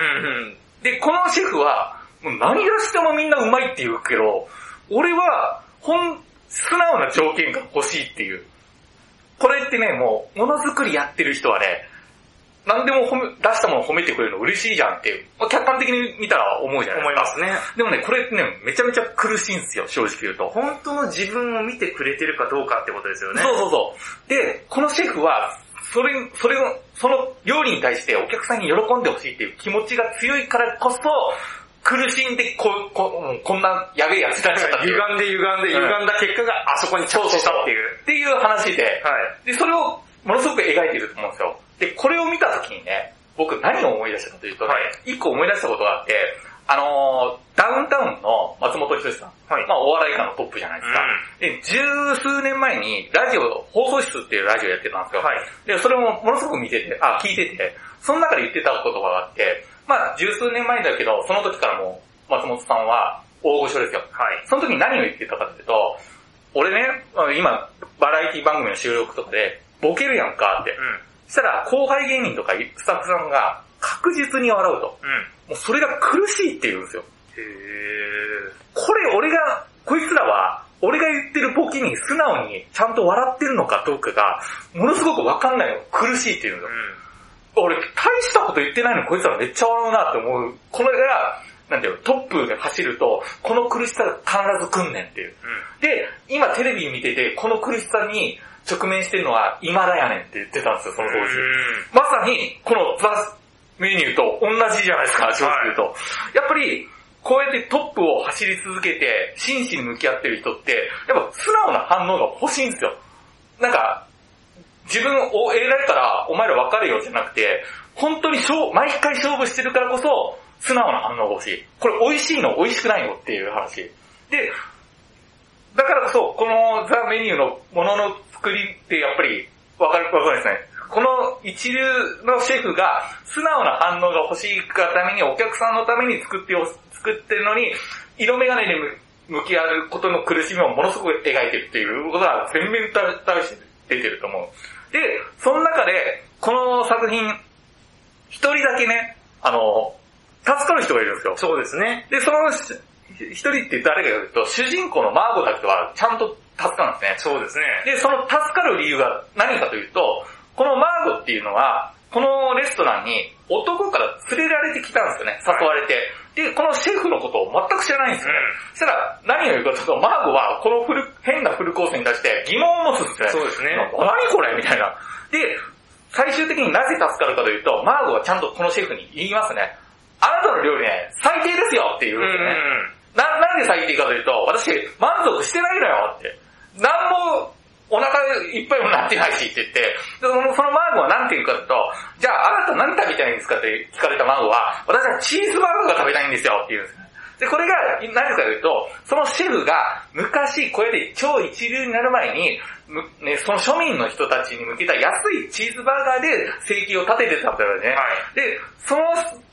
Speaker 2: ん。
Speaker 1: で、このシェフは、もう何がしてもみんなうまいって言うけど、俺は、ほん、素直な条件が欲しいっていう。これってね、もう、ものづくりやってる人はね、何でも褒め、出したものを褒めてくれるの嬉しいじゃんって、まあ、客観的に見たら思うじゃない
Speaker 2: 思い
Speaker 1: ですか。
Speaker 2: ますね。
Speaker 1: でもね、これね、めちゃめちゃ苦しいんですよ、正直言うと。
Speaker 2: 本当の自分を見てくれてるかどうかってことですよね。
Speaker 1: そうそうそう。で、このシェフは、それ、それを、その料理に対してお客さんに喜んでほしいっていう気持ちが強いからこそ、苦しんでここうんこんなやべえやつになっちゃったっ。
Speaker 2: 歪んで歪んで
Speaker 1: うん
Speaker 2: 歪んだ結果があそこに着地したっていう。
Speaker 1: っていう話で、
Speaker 2: はい。
Speaker 1: で、それをものすごく描いていると思うんですよ。で、これを見たときにね、僕何を思い出したかというとね、
Speaker 2: はい
Speaker 1: 一個思い出したことがあって、あのーダウンタウンの松本人志さん、
Speaker 2: はい
Speaker 1: まあお笑い界のトップじゃないですか。で、十数年前にラジオ、放送室っていうラジオやってたんですよ。
Speaker 2: はい
Speaker 1: で、それもものすごく見てて、あ、聞いてて、その中で言ってた言葉があって、まあ十数年前だけど、その時からもう松本さんは大御所ですよ。
Speaker 2: はい。
Speaker 1: その時に何を言ってたかっていうと、俺ね、今、バラエティ番組の収録とかで、ボケるやんかって。
Speaker 2: うん。
Speaker 1: そしたら、後輩芸人とかスタッフさんが確実に笑うと。
Speaker 2: うん。
Speaker 1: もうそれが苦しいって言うんですよ。
Speaker 2: へ
Speaker 1: これ俺が、こいつらは、俺が言ってるボケに素直にちゃんと笑ってるのかどうかが、ものすごくわかんないの苦しいって言うんですよ。俺、大したこと言ってないのにこいつらめっちゃ笑うなって思う。これが、なんていうの、トップで走ると、この苦しさが必ず来んねんっていう。で、今テレビ見てて、ここの苦しさに直面してるのは今だやねんって言ってたんですよ、その当時。まさに、このザ・メニューと同じじゃないですか、正直言うと。やっぱり、こうやってトップを走り続けて、真摯に向き合ってる人って、やっぱ素直な反応が欲しいんですよ。なんか、自分を得られたら、お前ら分かるよじゃなくて、本当に勝毎回勝負してるからこそ、素直な反応が欲しい。これ美味しいの美味しくないのっていう話。で、だからこそ、このザ・メニューのものの作りってやっぱり、わかる、わかるですね。この一流のシェフが素直な反応が欲しいがためにお客さんのために作ってお、作ってるのに、色眼鏡で向向き合うことの苦しみをものすごく描いてるっていうことが全面対して出てると思う。で、その中で、この作品、一人だけね、あの、助かる人がいるんですよ。
Speaker 2: そうですね。
Speaker 1: で、そのし一人って誰かというと、主人公のマーゴだけはちゃんと助かるんですね。
Speaker 2: そうですね。
Speaker 1: で、その助かる理由が何かというと、このマーゴっていうのは、このレストランに男から連れられてきたんですよね、誘われて。で、このシェフのことを全く知らないんですよね。そしたら、何を言うかというと、マーゴはこのフル変なフルコースに対して疑問を持つんですね。
Speaker 2: そうですね
Speaker 1: 何これみたいな。で、最終的になぜ助かるかというと、マーゴはちゃんとこのシェフに言いますね。あなたの料理ね、最低ですよって言うんですよね。な、なんで最低かというと、私満足してないのよって。なんもお腹いっぱいもなってないしって言って、でそのそのマーグは何て言うかとと、じゃああなた何食べたいんですかって聞かれたマーグは、私はチーズバーガーが食べたいんですよって言うんです。で、これが何かというと、そのシェフが昔これで超一流になる前に、ね、その庶民の人たちに向けた安いチーズバーガーで生計を立ててたんだよね。
Speaker 2: はい。
Speaker 1: で、その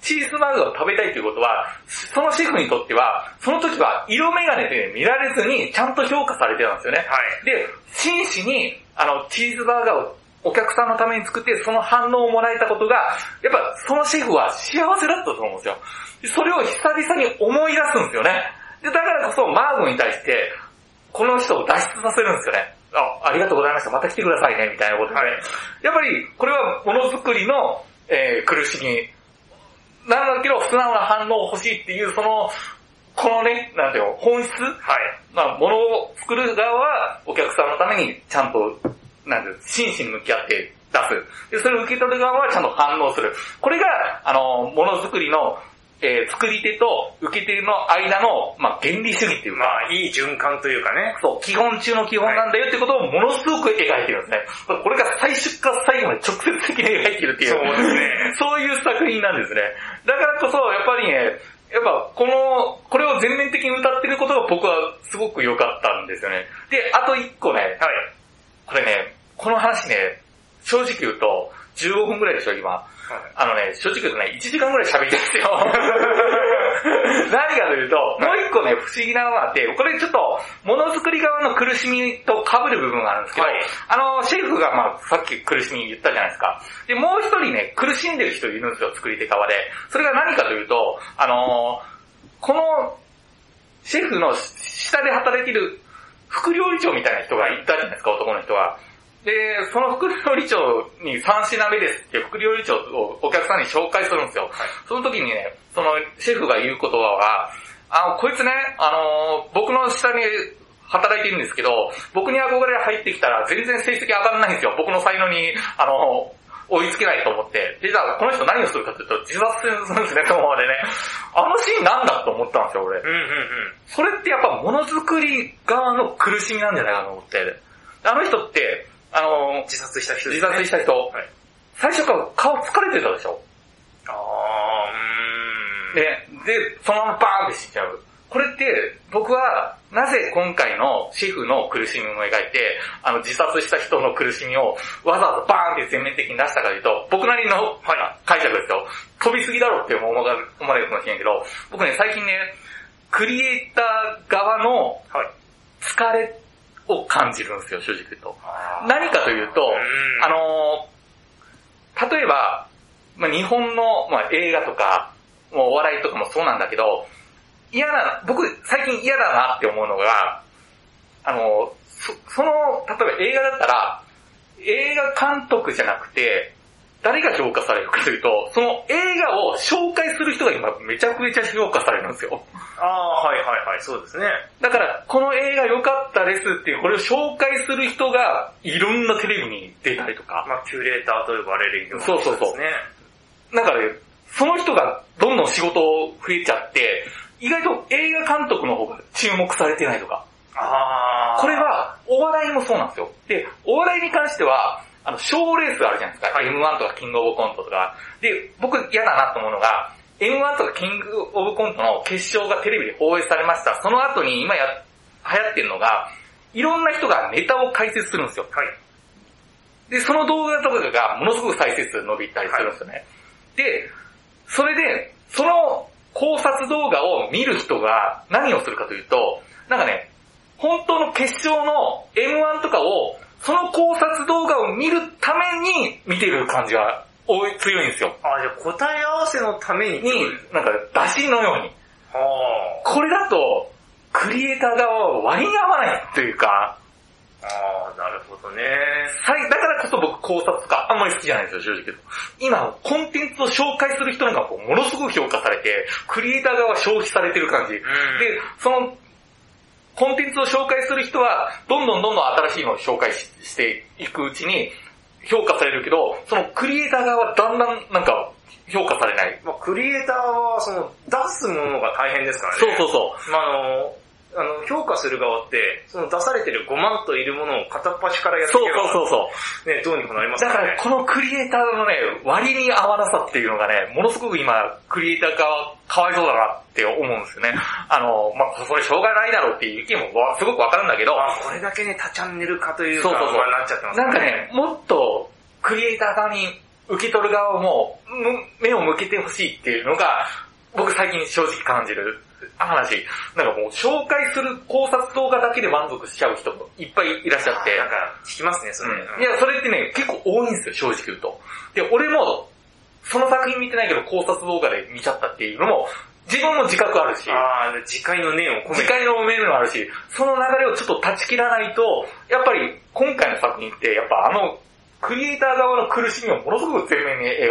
Speaker 1: チーズバーガーを食べたいということは、そのシェフにとっては、その時は色眼鏡で見られずにちゃんと評価されてたんですよね。
Speaker 2: はい。
Speaker 1: で、真摯に、あの、チーズバーガーをお客さんのために作って、その反応をもらえたことが、やっぱそのシェフは幸せだったと思うんですよ。でそれを久々に思い出すんですよね。で、だからこそマーゴに対して、この人を脱出させるんですよね。あ、ありがとうございました。また来てくださいね、みたいなことで。
Speaker 2: はい
Speaker 1: やっぱり、これはものづくりの、えー苦しみ。なんだけど、素直な反応欲しいっていう、その、このね、なんていうの、本質？
Speaker 2: はい。
Speaker 1: まあ、物を作る側は、お客さんのためにちゃんと、なんていうの真摯に向き合って出す。で、それを受け取る側はちゃんと反応する。これが、あの、ものづくりの、えー作り手と受け手の間の、まあ、原理主義っていうか、
Speaker 2: まあ、いい循環というかね。
Speaker 1: そう、基本中の基本なんだよってことをものすごく描いてるんですね。これが最初から最後まで直接的に描いてるっていう。
Speaker 2: そうですね。
Speaker 1: そういう作品なんですね。だからこそ、やっぱりね、やっぱこの、これを全面的に歌ってることが僕はすごく良かったんですよね。で、あと一個ね、
Speaker 2: はい。
Speaker 1: これね、この話ね、正直言うと、15分くらいでしょ、今。あのね、正直言うとね、1時間くらい喋りたいですよ。何かというと、もう一個ね、不思議なのがあって、これちょっと、ものづくり側の苦しみと被る部分があるんですけど、
Speaker 2: はい
Speaker 1: あの、シェフがまあ、さっき苦しみ言ったじゃないですか。で、もう一人ね、苦しんでる人いるんですよ、作り手側で。それが何かというと、あのこの、シェフの下で働いている副料理長みたいな人がいたじゃないですか、男の人が。で、その副料理長に3品目ですって副料理長をお客さんに紹介するんですよ。その時にね、そのシェフが言う言葉は、あの、こいつね、あのー僕の下に働いてるんですけど、僕に憧れ入ってきたら全然成績上がらないんですよ。僕の才能に、あのー追いつけないと思って。で、じゃあこの人何をするかというと、自殺するんですね、そのままでね。あのシーンなんだと思ったんですよ、俺。
Speaker 2: うんうんうん。
Speaker 1: それってやっぱものづくり側の苦しみなんじゃないかなと思って。あの人って、あのー
Speaker 2: 自殺した人で
Speaker 1: 自。殺した人、
Speaker 2: はい。
Speaker 1: 最初から顔疲れてたでしょ？
Speaker 2: あー、うーん。
Speaker 1: で、で、そのままバーンって死んじゃう。これって、僕は、なぜ今回のシェフの苦しみを描いて、あの、自殺した人の苦しみをわざわざバーンって全面的に出したかというと、僕なりの、はい、解釈ですよ。飛びすぎだろうって思われるかもしれんけど、僕ね、最近ね、クリエイター側の
Speaker 2: はい。
Speaker 1: 疲れを感じるんですよ、正直言うと。何かというと、
Speaker 2: うん
Speaker 1: あのー例えば、まあ、日本の、まあ、映画とか、もうお笑いとかもそうなんだけど、嫌な、僕最近嫌だなって思うのが、あのーそその、例えば映画だったら、映画監督じゃなくて、誰が評価されるかというと、その映画を紹介する人が今めちゃくちゃ評価されるんですよ。
Speaker 2: あー、はいはいはい、そうですね。
Speaker 1: だから、この映画良かったですっていう、これを紹介する人が、いろんなテレビに出たりとか、
Speaker 2: まあキュレーターと呼ばれるような
Speaker 1: そうそうそうんかね、その人がどんどん仕事増えちゃって、意外と映画監督の方が注目されてないとか。
Speaker 2: あー。
Speaker 1: これは、お笑いもそうなんですよ。で、お笑いに関しては、あの、賞レースあるじゃないですか。
Speaker 2: はい
Speaker 1: M1 とかキングオブコントとか。で、僕嫌だなと思うのが、M1 とかキングオブコントの決勝がテレビで放映されました。その後に今や、流行ってるのが、いろんな人がネタを解説するんですよ。
Speaker 2: はい。
Speaker 1: で、その動画とかがものすごく再生数伸びたりするんですよね。で、それで、その考察動画を見る人が何をするかというと、なんかね、本当の決勝の M1 とかを、その考察動画を見るために見てる感じが多い強いんですよ。
Speaker 2: あー、じゃあ答え合わせのために。
Speaker 1: に、なんか出しのように。
Speaker 2: は
Speaker 1: これだと、クリエイター側は割に合わないっていうか、
Speaker 2: ー。あー、なるほどね。
Speaker 1: はい、だからこそ僕考察とかあんまり好きじゃないんですよ、正直。今、コンテンツを紹介する人のがこうものすごく評価されて、クリエイター側は消費されてる感じ。で、その、コンテンツを紹介する人は、どんどんどんどん新しいのを紹介ししていくうちに、評価されるけど、そのクリエイター側はだんだんなんか評価されない。
Speaker 2: まあ、クリエイターは、その、出すものが大変ですからね。
Speaker 1: そうそうそう。
Speaker 2: まあ、あの、あの、評価する側って、その出されてる5万といるものを片っ端からやってい
Speaker 1: そう
Speaker 2: けば、
Speaker 1: そうそうそう。
Speaker 2: ね、どうにかなります
Speaker 1: だから
Speaker 2: からね。
Speaker 1: このクリエイターのね、割に合わなさっていうのがね、ものすごく今、クリエイター側かわいそうだなって思うんですよね。あの、まあ、それしょうがないだろうっていう意見もわすごくわかるんだけど、
Speaker 2: あ、これだけね、多チャンネル化というか、
Speaker 1: そうそうそう
Speaker 2: まあなっちゃってます
Speaker 1: なんかね、もっとクリエイター側に受け取る側もむ目を向けてほしいっていうのが、僕最近正直感じる話。なんかもう紹介する考察動画だけで満足しちゃう人もいっぱいいらっしゃって。
Speaker 2: なんか、聞きますね、それ。
Speaker 1: うんいや、それってね、結構多いんですよ、正直言うと。で、俺も、その作品見てないけど考察動画で見ちゃったっていうのも、自分も自覚あるし、
Speaker 2: ああ、次回の念を込めて。
Speaker 1: 次回の面もあるし、その流れをちょっと断ち切らないと、やっぱり今回の作品って、やっぱあの、クリエイター側の苦しみをものすごく前面に描いてい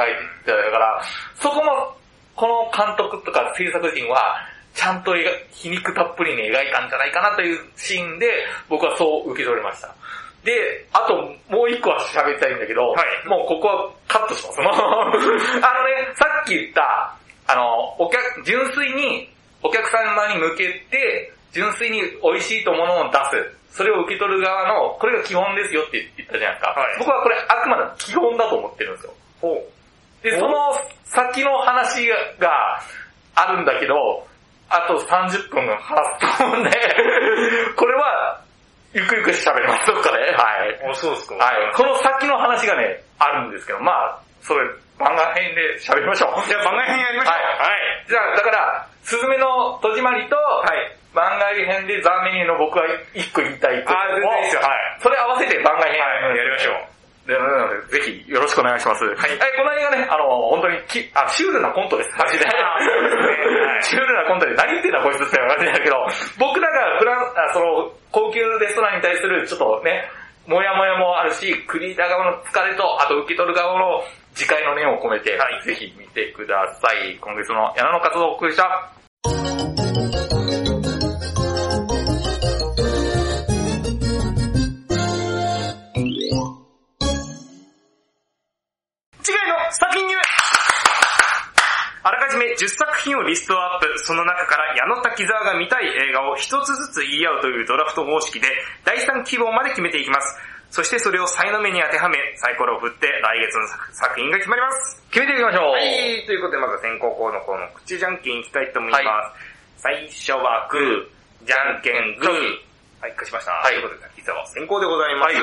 Speaker 1: たから、そこも、この監督とか制作陣は、ちゃんと描皮肉たっぷりに描いたんじゃないかなというシーンで、僕はそう受け取りました。で、あともう一個は喋りたいんだけど、
Speaker 2: はい
Speaker 1: もうここはカットします。あのね、さっき言った、あの、お客、純粋にお客様に向けて、純粋に美味しいとものを出す。それを受け取る側の、これが基本ですよって言ったじゃないですか。
Speaker 2: はい
Speaker 1: 僕はこれあくまで基本だと思ってるんですよ。
Speaker 2: ほ
Speaker 1: で、その先の話があるんだけど、あと30分話すと思うんで、これは、ゆくゆく喋ります、どっかで。はい。
Speaker 2: そうですか。
Speaker 1: はい。この先の話がね、あるんですけど、まあ、それ、番外編で喋りましょう。
Speaker 2: じゃあ番外編やりましょう。
Speaker 1: はいじゃあ、だから、すずめの戸締まりと、
Speaker 2: はい。
Speaker 1: 番外編でザ・メニューの僕は一個言いたいこと
Speaker 2: あー、全然いいですよ。はい。
Speaker 1: それ合わせて番外編、
Speaker 2: はい、やりましょう。
Speaker 1: でなので、ぜひよろしくお願いします。はい。この映画ね、あの、本当にきあ、シュールなコントです、マジで。
Speaker 2: あそうですねはい
Speaker 1: シュールなコントで何言ってんだこいつって感じだけど、僕らがフラン、あその、高級レストランに対するちょっとね、もやもやもあるし、クリエイター側の疲れと、あと受け取る側の次回の念を込めて、
Speaker 2: はい
Speaker 1: ぜひ見てください。今月の矢野の活動をお送りした。
Speaker 2: 品をリストアップ、その中から矢野滝沢が見たい映画を一つずつ言い合うというドラフト方式で、第3希望まで決めていきます。そしてそれを才能目に当てはめ、サイコロを振って来月の作品が決まります。
Speaker 1: 決めていきましょう。
Speaker 2: はい、ということでまず先行校のこの口じゃんけんいきたいと思います。
Speaker 1: は
Speaker 2: 最初はグー、じゃんけんグー。はい、勝ちました。
Speaker 1: はい
Speaker 2: ということで、滝沢先行でございます。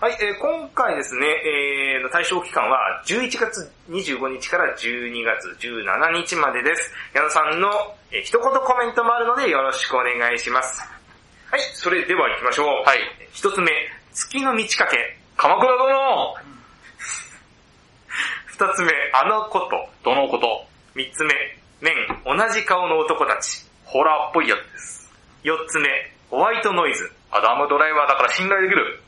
Speaker 2: はい、えー今回ですね、えーの対象期間は11月25日から12月17日までです。矢野さんの、えー一言コメントもあるのでよろしくお願いします。はい、それでは行きましょう。
Speaker 1: はい。
Speaker 2: 一つ目、月の満ち欠け。
Speaker 1: 鎌倉殿
Speaker 2: 二つ目、あのこと。
Speaker 1: どのこと
Speaker 2: 三つ目、面、同じ顔の男たち。
Speaker 1: ホラーっぽいやつです。
Speaker 2: 四つ目、ホワイトノイズ。
Speaker 1: アダムドライバーだから信頼できる。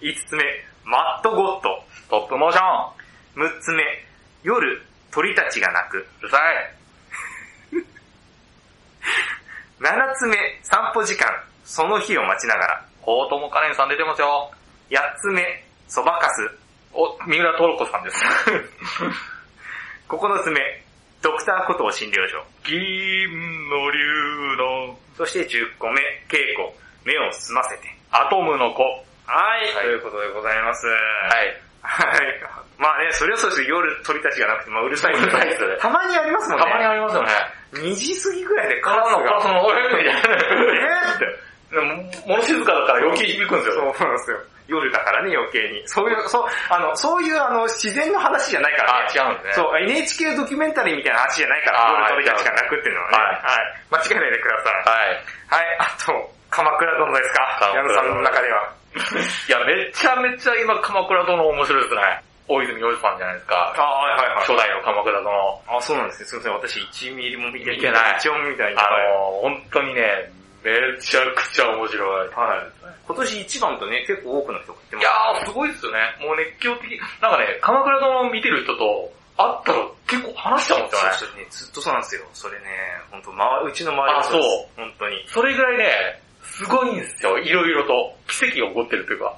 Speaker 2: 五つ目、マットゴッド。
Speaker 1: トップモーション。
Speaker 2: 六つ目、夜、鳥たちが鳴く。
Speaker 1: うるさい。
Speaker 2: 七つ目、散歩時間。その日を待ちながら。
Speaker 1: 大友カレンさん出てますよ。
Speaker 2: 八つ目、そばかす。
Speaker 1: お、三浦透子さんです。
Speaker 2: 九つ目、ドクターこと診療所。
Speaker 1: 銀の竜の
Speaker 2: そして十個目、稽古。目を澄ませて。
Speaker 1: アトムの子。
Speaker 2: はい、
Speaker 1: はい
Speaker 2: ということでございます。
Speaker 1: はい。
Speaker 2: はい。まあね、それはそうですよ夜鳥たちがなくて、まあうるさい。
Speaker 1: うるさいです
Speaker 2: たまにありますもんね。
Speaker 1: たまにありますよね。
Speaker 2: 2時過ぎぐらいでカ
Speaker 1: カラス
Speaker 2: が。
Speaker 1: カラスの、おいみたいな。
Speaker 2: えーって。
Speaker 1: でも物静かだから余計響くんです
Speaker 2: そう
Speaker 1: よ。
Speaker 2: なんですよ。夜だからね、余計に。そういう、そう、あの、そういうあの、自然の話じゃないから
Speaker 1: あ
Speaker 2: ね。、
Speaker 1: 違うんですね。
Speaker 2: そう、NHK ドキュメンタリーみたいな話じゃないから、夜鳥たちが泣くっていうのはね。
Speaker 1: はい
Speaker 2: はい。間違えないでください。
Speaker 1: はい。
Speaker 2: はい、あと、鎌倉殿ですか？矢野さんの中では。
Speaker 1: いや、めちゃめちゃ今、鎌倉殿面白いですね。大泉洋さんじゃないですか。
Speaker 2: あはいはいはい。
Speaker 1: 初代の鎌倉殿。
Speaker 2: あ、そうなんですね。すいません。私1ミリも見て
Speaker 1: 見てない
Speaker 2: 一応みたいな。
Speaker 1: あ
Speaker 2: はい
Speaker 1: の、本当にね、めちゃくちゃ面白い。
Speaker 2: はい。今年一番とね、結構多くの人が言ってます。
Speaker 1: いやー、すごいですよね。もう熱狂的。なんかね、鎌倉殿を見てる人と会ったら結構話しちゃうんですよね。
Speaker 2: そうそうね、ずっとそうなんですよ。それね、本当まうちの周りも
Speaker 1: あそう
Speaker 2: です。本当に。
Speaker 1: それぐらいね、すごいんですよ。いろいろと。奇跡が起こってるというか。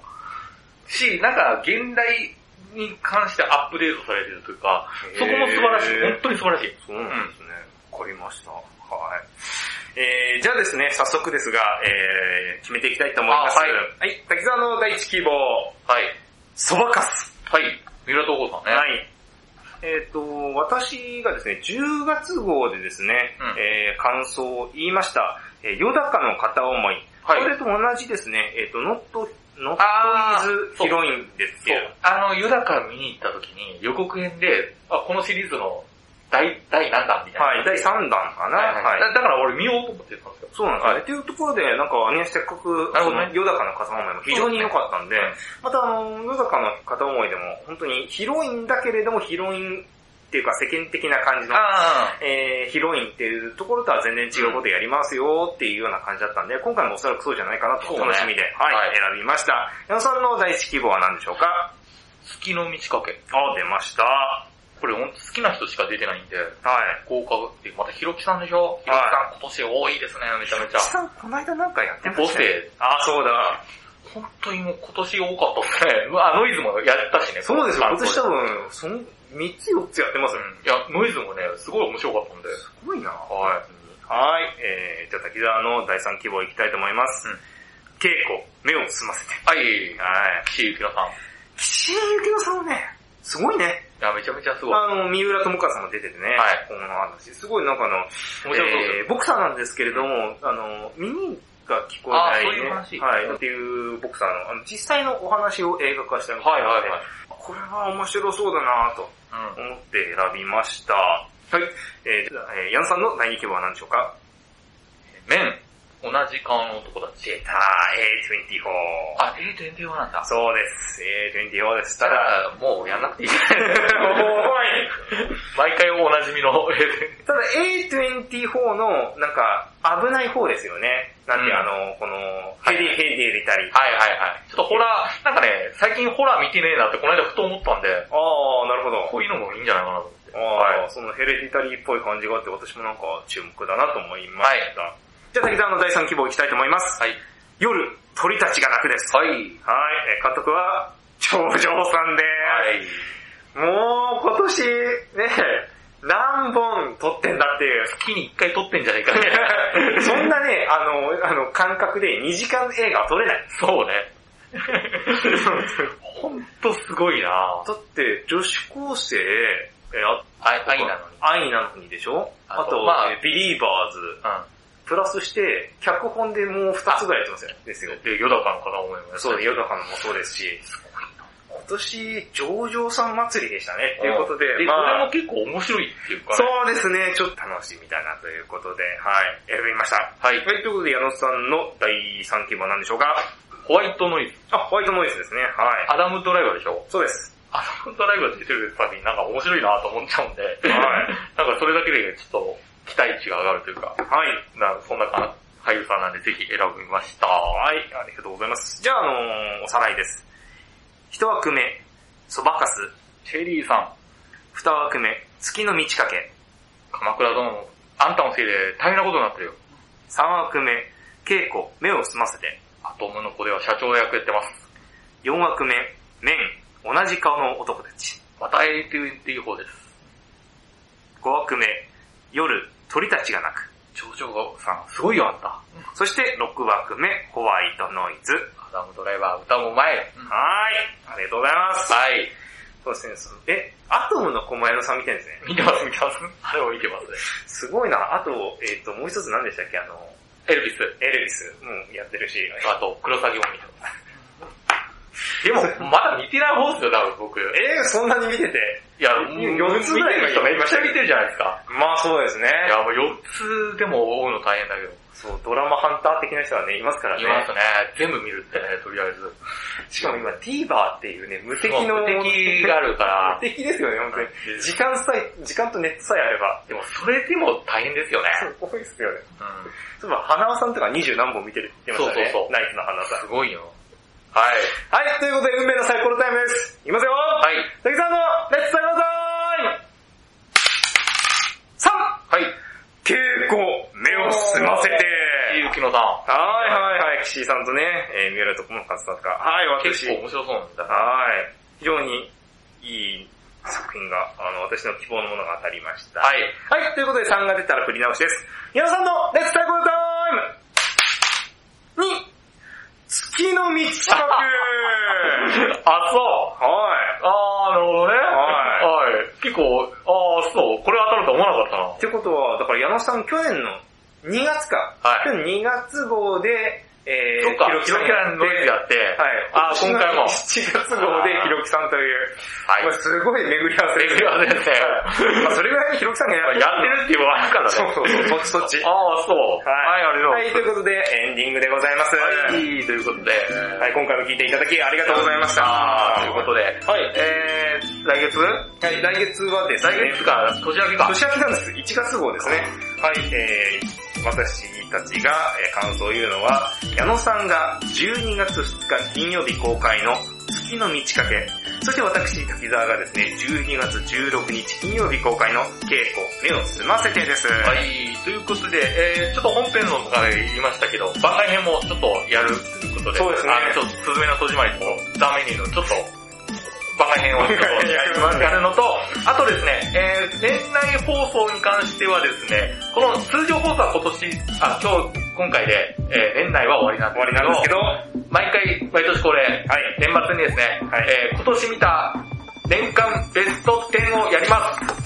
Speaker 1: し、なんか、現代に関してアップデートされてるというか、そこも素晴らしい。本当に素晴らしい。
Speaker 2: そうなんですね。わ、かりました。はい。えー、じゃあですね、早速ですが、えー、決めていきたいと思います。
Speaker 1: あはい
Speaker 2: はい。滝沢の第一希望、
Speaker 1: はい。
Speaker 2: そばかす。
Speaker 1: はい。三浦透子さんね。
Speaker 2: はい。えっ、と、私がですね、10月号でですね、
Speaker 1: うん
Speaker 2: えー感想を言いました、えー、ヨダカの片思い。
Speaker 1: はい
Speaker 2: これと同じですね、えっ、と、ノット、ノットイズヒロインですけど、
Speaker 1: あの、ユダカ見に行った時に予告編で、あ、このシリーズの第、第何弾みたいな。
Speaker 2: はい、第3弾かな。
Speaker 1: はいはいだだから俺見ようと思ってたんですよ。
Speaker 2: そうなんですよね。っていうところで、なんかね、せっかく、のヨダカの片思いも非常に良かったんで、
Speaker 1: うん
Speaker 2: またあの、ヨダカの片思いでも、本当にヒロインだけれどもヒロインっていうか世間的な感じの、
Speaker 1: あ
Speaker 2: えー、ヒロインっていうところとは全然違うことやりますよっていうような感じだったんで、今回もおそらくそうじゃないかなと楽しみで、はい、
Speaker 1: はい
Speaker 2: 選びました。矢野さんの第一希望は何でしょうか？
Speaker 1: 月の満ち欠け。
Speaker 2: あ、出ました。は
Speaker 1: これ本当好きな人しか出てないんで、
Speaker 2: い。
Speaker 1: 豪華って、またひろきさんでしょ？ひろきさん今年多いですね、めちゃめちゃ。
Speaker 2: さん、この間なんかやってま
Speaker 1: 母
Speaker 2: したね。
Speaker 1: 性。
Speaker 2: あ、そうだ。
Speaker 1: 本当にもう今年多かったですね。あ、ノイズもやったしね。
Speaker 2: そうですよ、
Speaker 1: あ
Speaker 2: 今年多分、その3つ4つやってますよ。
Speaker 1: うんいや、ノイズもね、すごい面白かったんで。
Speaker 2: すごいな
Speaker 1: は
Speaker 2: はい。えー、じゃあ滝沢の第3希望いきたいと思います。
Speaker 1: うん
Speaker 2: 稽古、目を澄ませて。
Speaker 1: はい。
Speaker 2: はい。
Speaker 1: 岸井ゆきのさん。い
Speaker 2: 岸井ゆきのさんはね、すごいね。
Speaker 1: や、めちゃめちゃすごい。
Speaker 2: あの、三浦友和さんも出ててね、
Speaker 1: はい
Speaker 2: この話。すごいなんかあの、えーボクサーなんですけれども、あの、耳が聞こえない、ね、
Speaker 1: あそういう話
Speaker 2: はい、っていうボクサーの、あの実際のお話を映画化したみたい
Speaker 1: はい
Speaker 2: なので、
Speaker 1: はいはい。
Speaker 2: これは面白そうだなと
Speaker 1: うん。
Speaker 2: 思って選びました。はい。えー、じゃあ、えー、ヤンさんの第2希望は何でしょうか？
Speaker 1: 麺。同じ顔の男たち。
Speaker 2: 出た A24。
Speaker 1: あ、A24 なんだ。
Speaker 2: そうです。A24 です。
Speaker 1: た
Speaker 2: ただ、
Speaker 1: だ、もうやんなくていい。
Speaker 2: おい
Speaker 1: 毎回おなじみの、
Speaker 2: ただ A24 の、なんか、危ない方ですよね。なんて、
Speaker 1: うん
Speaker 2: あの、この、ヘリ、ヘリで入れたり。
Speaker 1: はいはいはい。ちょっとホラー、なんかね、最近ホラー見てねえなってこの間ふと思ったんで、
Speaker 2: ああ、なるほど。
Speaker 1: こういうのもいいんじゃないかなと思って。
Speaker 2: ああ、
Speaker 1: はい。
Speaker 2: そのヘレディタリーっぽい感じがあって、私もなんか注目だなと思いました。じゃあ、滝沢の第3希望いきたいと思います。
Speaker 1: はい。
Speaker 2: 夜、鳥たちが鳴くです。
Speaker 1: はい。
Speaker 2: はい、えー監督は、長城さんで
Speaker 1: はい。
Speaker 2: す。もう、今年、ね、何本撮ってんだっていう。
Speaker 1: 月に1回撮ってんじゃねえかね。
Speaker 2: そんなね、あの、あの、感覚で2時間映画は撮れない。
Speaker 1: そうね。ほんとすごいな
Speaker 2: だって、女子高生、えーあ
Speaker 1: 愛愛なのに。
Speaker 2: 愛なのにでしょ？あと、
Speaker 1: あとまあ
Speaker 2: えービリーバーズ、
Speaker 1: う
Speaker 2: プラスして、脚本でもう2つぐらいやってますよ。ですよ。
Speaker 1: ん。で、ヨダカの方思います。
Speaker 2: そう、ヨダカのもそうですし、今年、上場さん祭りでしたね。ということで、
Speaker 1: で、
Speaker 2: まあ
Speaker 1: それも結構面白いっていうかね。
Speaker 2: そうですね、ちょっと楽しみだなということで、はい、選びました。
Speaker 1: はい。
Speaker 2: はい、ということで、矢野さんの第3希望は何でしょうか？
Speaker 1: ホワイトノイズ。
Speaker 2: あ、ホワイトノイズですね。はい。
Speaker 1: アダムドライバーでしょ
Speaker 2: そうです。
Speaker 1: アダムドライバー出てるたびになんか面白いなと思っちゃうんで、
Speaker 2: はい
Speaker 1: なんかそれだけでちょっと期待値が上がるというか、
Speaker 2: はい。
Speaker 1: なそんなか俳優さんなんでぜひ選びました。
Speaker 2: はい、ありがとうございます。じゃあ、あのーおさらいです。一枠目、そばかす。
Speaker 1: チェリーさん、
Speaker 2: 二枠目、月の満ち欠け。
Speaker 1: 鎌倉殿の、あんたのせいで大変なことになってるよ。
Speaker 2: 三枠目、稽古、目を澄ませて。
Speaker 1: アトムの子では社長役やってます。
Speaker 2: 四枠目、面、同じ顔の男たち。
Speaker 1: また A24 方です。
Speaker 2: 五枠目、夜、鳥たちが鳴く。
Speaker 1: 長女さん、すごいよあんた。
Speaker 2: そして六枠目、ホワイトノイズ。
Speaker 1: アダムドライバー歌もうまい。
Speaker 2: はい、ありがとうございます。
Speaker 1: はい。
Speaker 2: そうですね、え、アトムの小前のさん見てるんですね。
Speaker 1: 見てます見てます。あれも見てますね。
Speaker 2: すごいな。あと、えっ、と、もう一つ何でしたっけ？あの、
Speaker 1: エルビス。
Speaker 2: エルビス、うん、やってるし。
Speaker 1: あと、黒崎も見てます。でも、まだ見てない方っすよ、多分僕。
Speaker 2: えー、そんなに見てて。
Speaker 1: いや、
Speaker 2: 四つぐらい
Speaker 1: 見てる人めっちゃ見てるじゃないですか。
Speaker 2: まあそうですね。
Speaker 1: いや、もう4つでも追うの大変だけど。
Speaker 2: そう、ドラマハンター的な人はね、いますからね。
Speaker 1: いますね。全部見るってね、とりあえず。
Speaker 2: しかも今 TVer っていうね、無敵の。
Speaker 1: 無敵があるから
Speaker 2: 無。敵ですよね、本当に。
Speaker 1: うん
Speaker 2: 時間さえ、時間とネットさえあれば。
Speaker 1: でも、それでも大変ですよね。
Speaker 2: すごいですよね。
Speaker 1: うん。
Speaker 2: そういえば、花輪さんとか二十何本見てるって言ってましたね。
Speaker 1: そうそうそう
Speaker 2: ナイツの花輪さん
Speaker 1: す。ごいよ。はい。
Speaker 2: はい、ということで、運命のサイコロタイムです。いきますよ
Speaker 1: はい。
Speaker 2: 滝さんのレッツサイコロタイム !3!
Speaker 1: はい。
Speaker 2: 稽古、目を澄ませて
Speaker 1: ゆうきのさん。
Speaker 2: はいはいはい、岸井さんとね、えー、三浦友和さんとか、はい、私。
Speaker 1: 結構面白そうなんだな。
Speaker 2: はい。非常にいい作品が、あの、私の希望のものが当たりました。
Speaker 1: はい。
Speaker 2: はい、ということで3が出たら振り直しです。矢野さんのレッツサイコロタイム !2! 月の満ち欠け
Speaker 1: あ、そう。
Speaker 2: はい。
Speaker 1: あー、なるほどね。
Speaker 2: はい
Speaker 1: はい。結構、あー、そう。これ当たると思わなかったな。
Speaker 2: ってことは、だから矢野さん去年の2月か。
Speaker 1: はい
Speaker 2: 去年2月号で、えー、
Speaker 1: そっか、
Speaker 2: ひろきさん
Speaker 1: のノイズがあって、
Speaker 2: はい。
Speaker 1: あー、今回も。
Speaker 2: 7月号でひろきさんという、
Speaker 1: はい
Speaker 2: まあ。すごい巡り合わせ
Speaker 1: レギュラーですね。
Speaker 2: まあそれぐらいひろきさんがやってる。
Speaker 1: やってるっていうのはあるからね。
Speaker 2: そうそうそう、そっちそっち。
Speaker 1: あー、そう。はい、ありがとうござ
Speaker 2: はいい、ということで、エンディングでございます。は
Speaker 1: はい、ということで。
Speaker 2: い、今回も聞いていただきありがとうございました。
Speaker 1: あー、ということで。
Speaker 2: はい。
Speaker 1: えー、来月？
Speaker 2: はい、来月はですね、
Speaker 1: 来月か、年明けか。
Speaker 2: 年明けなんです。1月号ですね。はい、えー、私たちが、えー感想を言うのは、矢野さんが12月2日金曜日公開の月の満ち欠け、そして私、滝沢がですね、12月16日金曜日公開の稽古、目を澄ませてです。
Speaker 1: は。い、ということで、えー、ちょっと本編の中で言いましたけど、番外編もちょっとやるということで、
Speaker 2: そうですね
Speaker 1: あの、ちょっと、すずめの戸締まりとザ・メニューのちょっと、番外編をちょっと
Speaker 2: やりますね
Speaker 1: やるのと、あとですね、えー、年内放送に関してはですね、この通常放送は今年、あ、今日、今回で、えー、年内は
Speaker 2: 終わりなんですけど、は
Speaker 1: 毎回、毎年これ、
Speaker 2: い。
Speaker 1: 年末にですね、
Speaker 2: はい
Speaker 1: えー今年見た年間ベスト10をやります。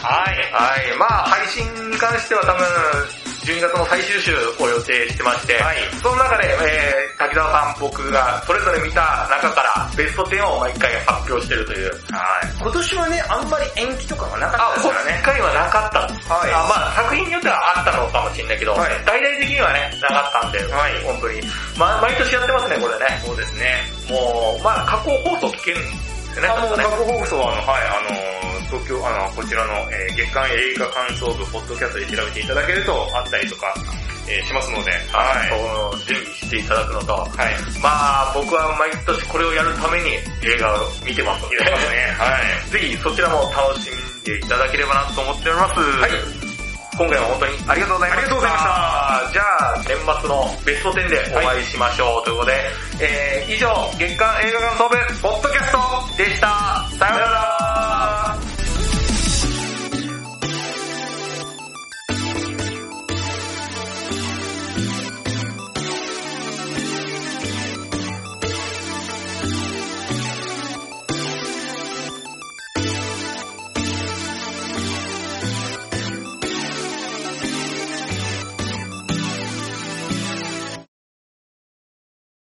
Speaker 2: はい。
Speaker 1: はい。まあ、配信に関しては多分、12月の最終週を予定してまして、
Speaker 2: はい
Speaker 1: その中で、えー、滝沢さん、僕がそれぞれ見た中からベスト10を毎回発表してるという。
Speaker 2: はい。今年はね、あんまり延期とかがなか
Speaker 1: あ、
Speaker 2: ったですからね。
Speaker 1: 今回はなかった。
Speaker 2: はい
Speaker 1: あまあ、作品によってはあったのかもしれないけど、
Speaker 2: はい
Speaker 1: 大々的にはね、なかったんで、
Speaker 2: はい
Speaker 1: 本当に。まあ、毎年やってますね、これね。
Speaker 2: そうですね。
Speaker 1: もう、まあ、過去放送聞けるんですですよね。
Speaker 2: あ、もう、
Speaker 1: 確かね
Speaker 2: 過去放送は、あの、はい、あの、東京、あの、こちらの、えー月間映画感想部、ポッドキャストで調べていただけると、あったりとか、えーしますので、はい。
Speaker 1: そう準備していただくのと、
Speaker 2: はい。
Speaker 1: まあ僕は毎年これをやるために映画を見てますので、
Speaker 2: いただきますね。はい。
Speaker 1: ぜひそちらも楽しんでいただければなと思っております。
Speaker 2: はい。
Speaker 1: 今回は本当にありがとうございました。
Speaker 2: ありがとうございました
Speaker 1: じゃあ、年末のベスト10でお会いしましょうということで、えー、以上、月間映画感想部、ポッドキャストでした。さようなら。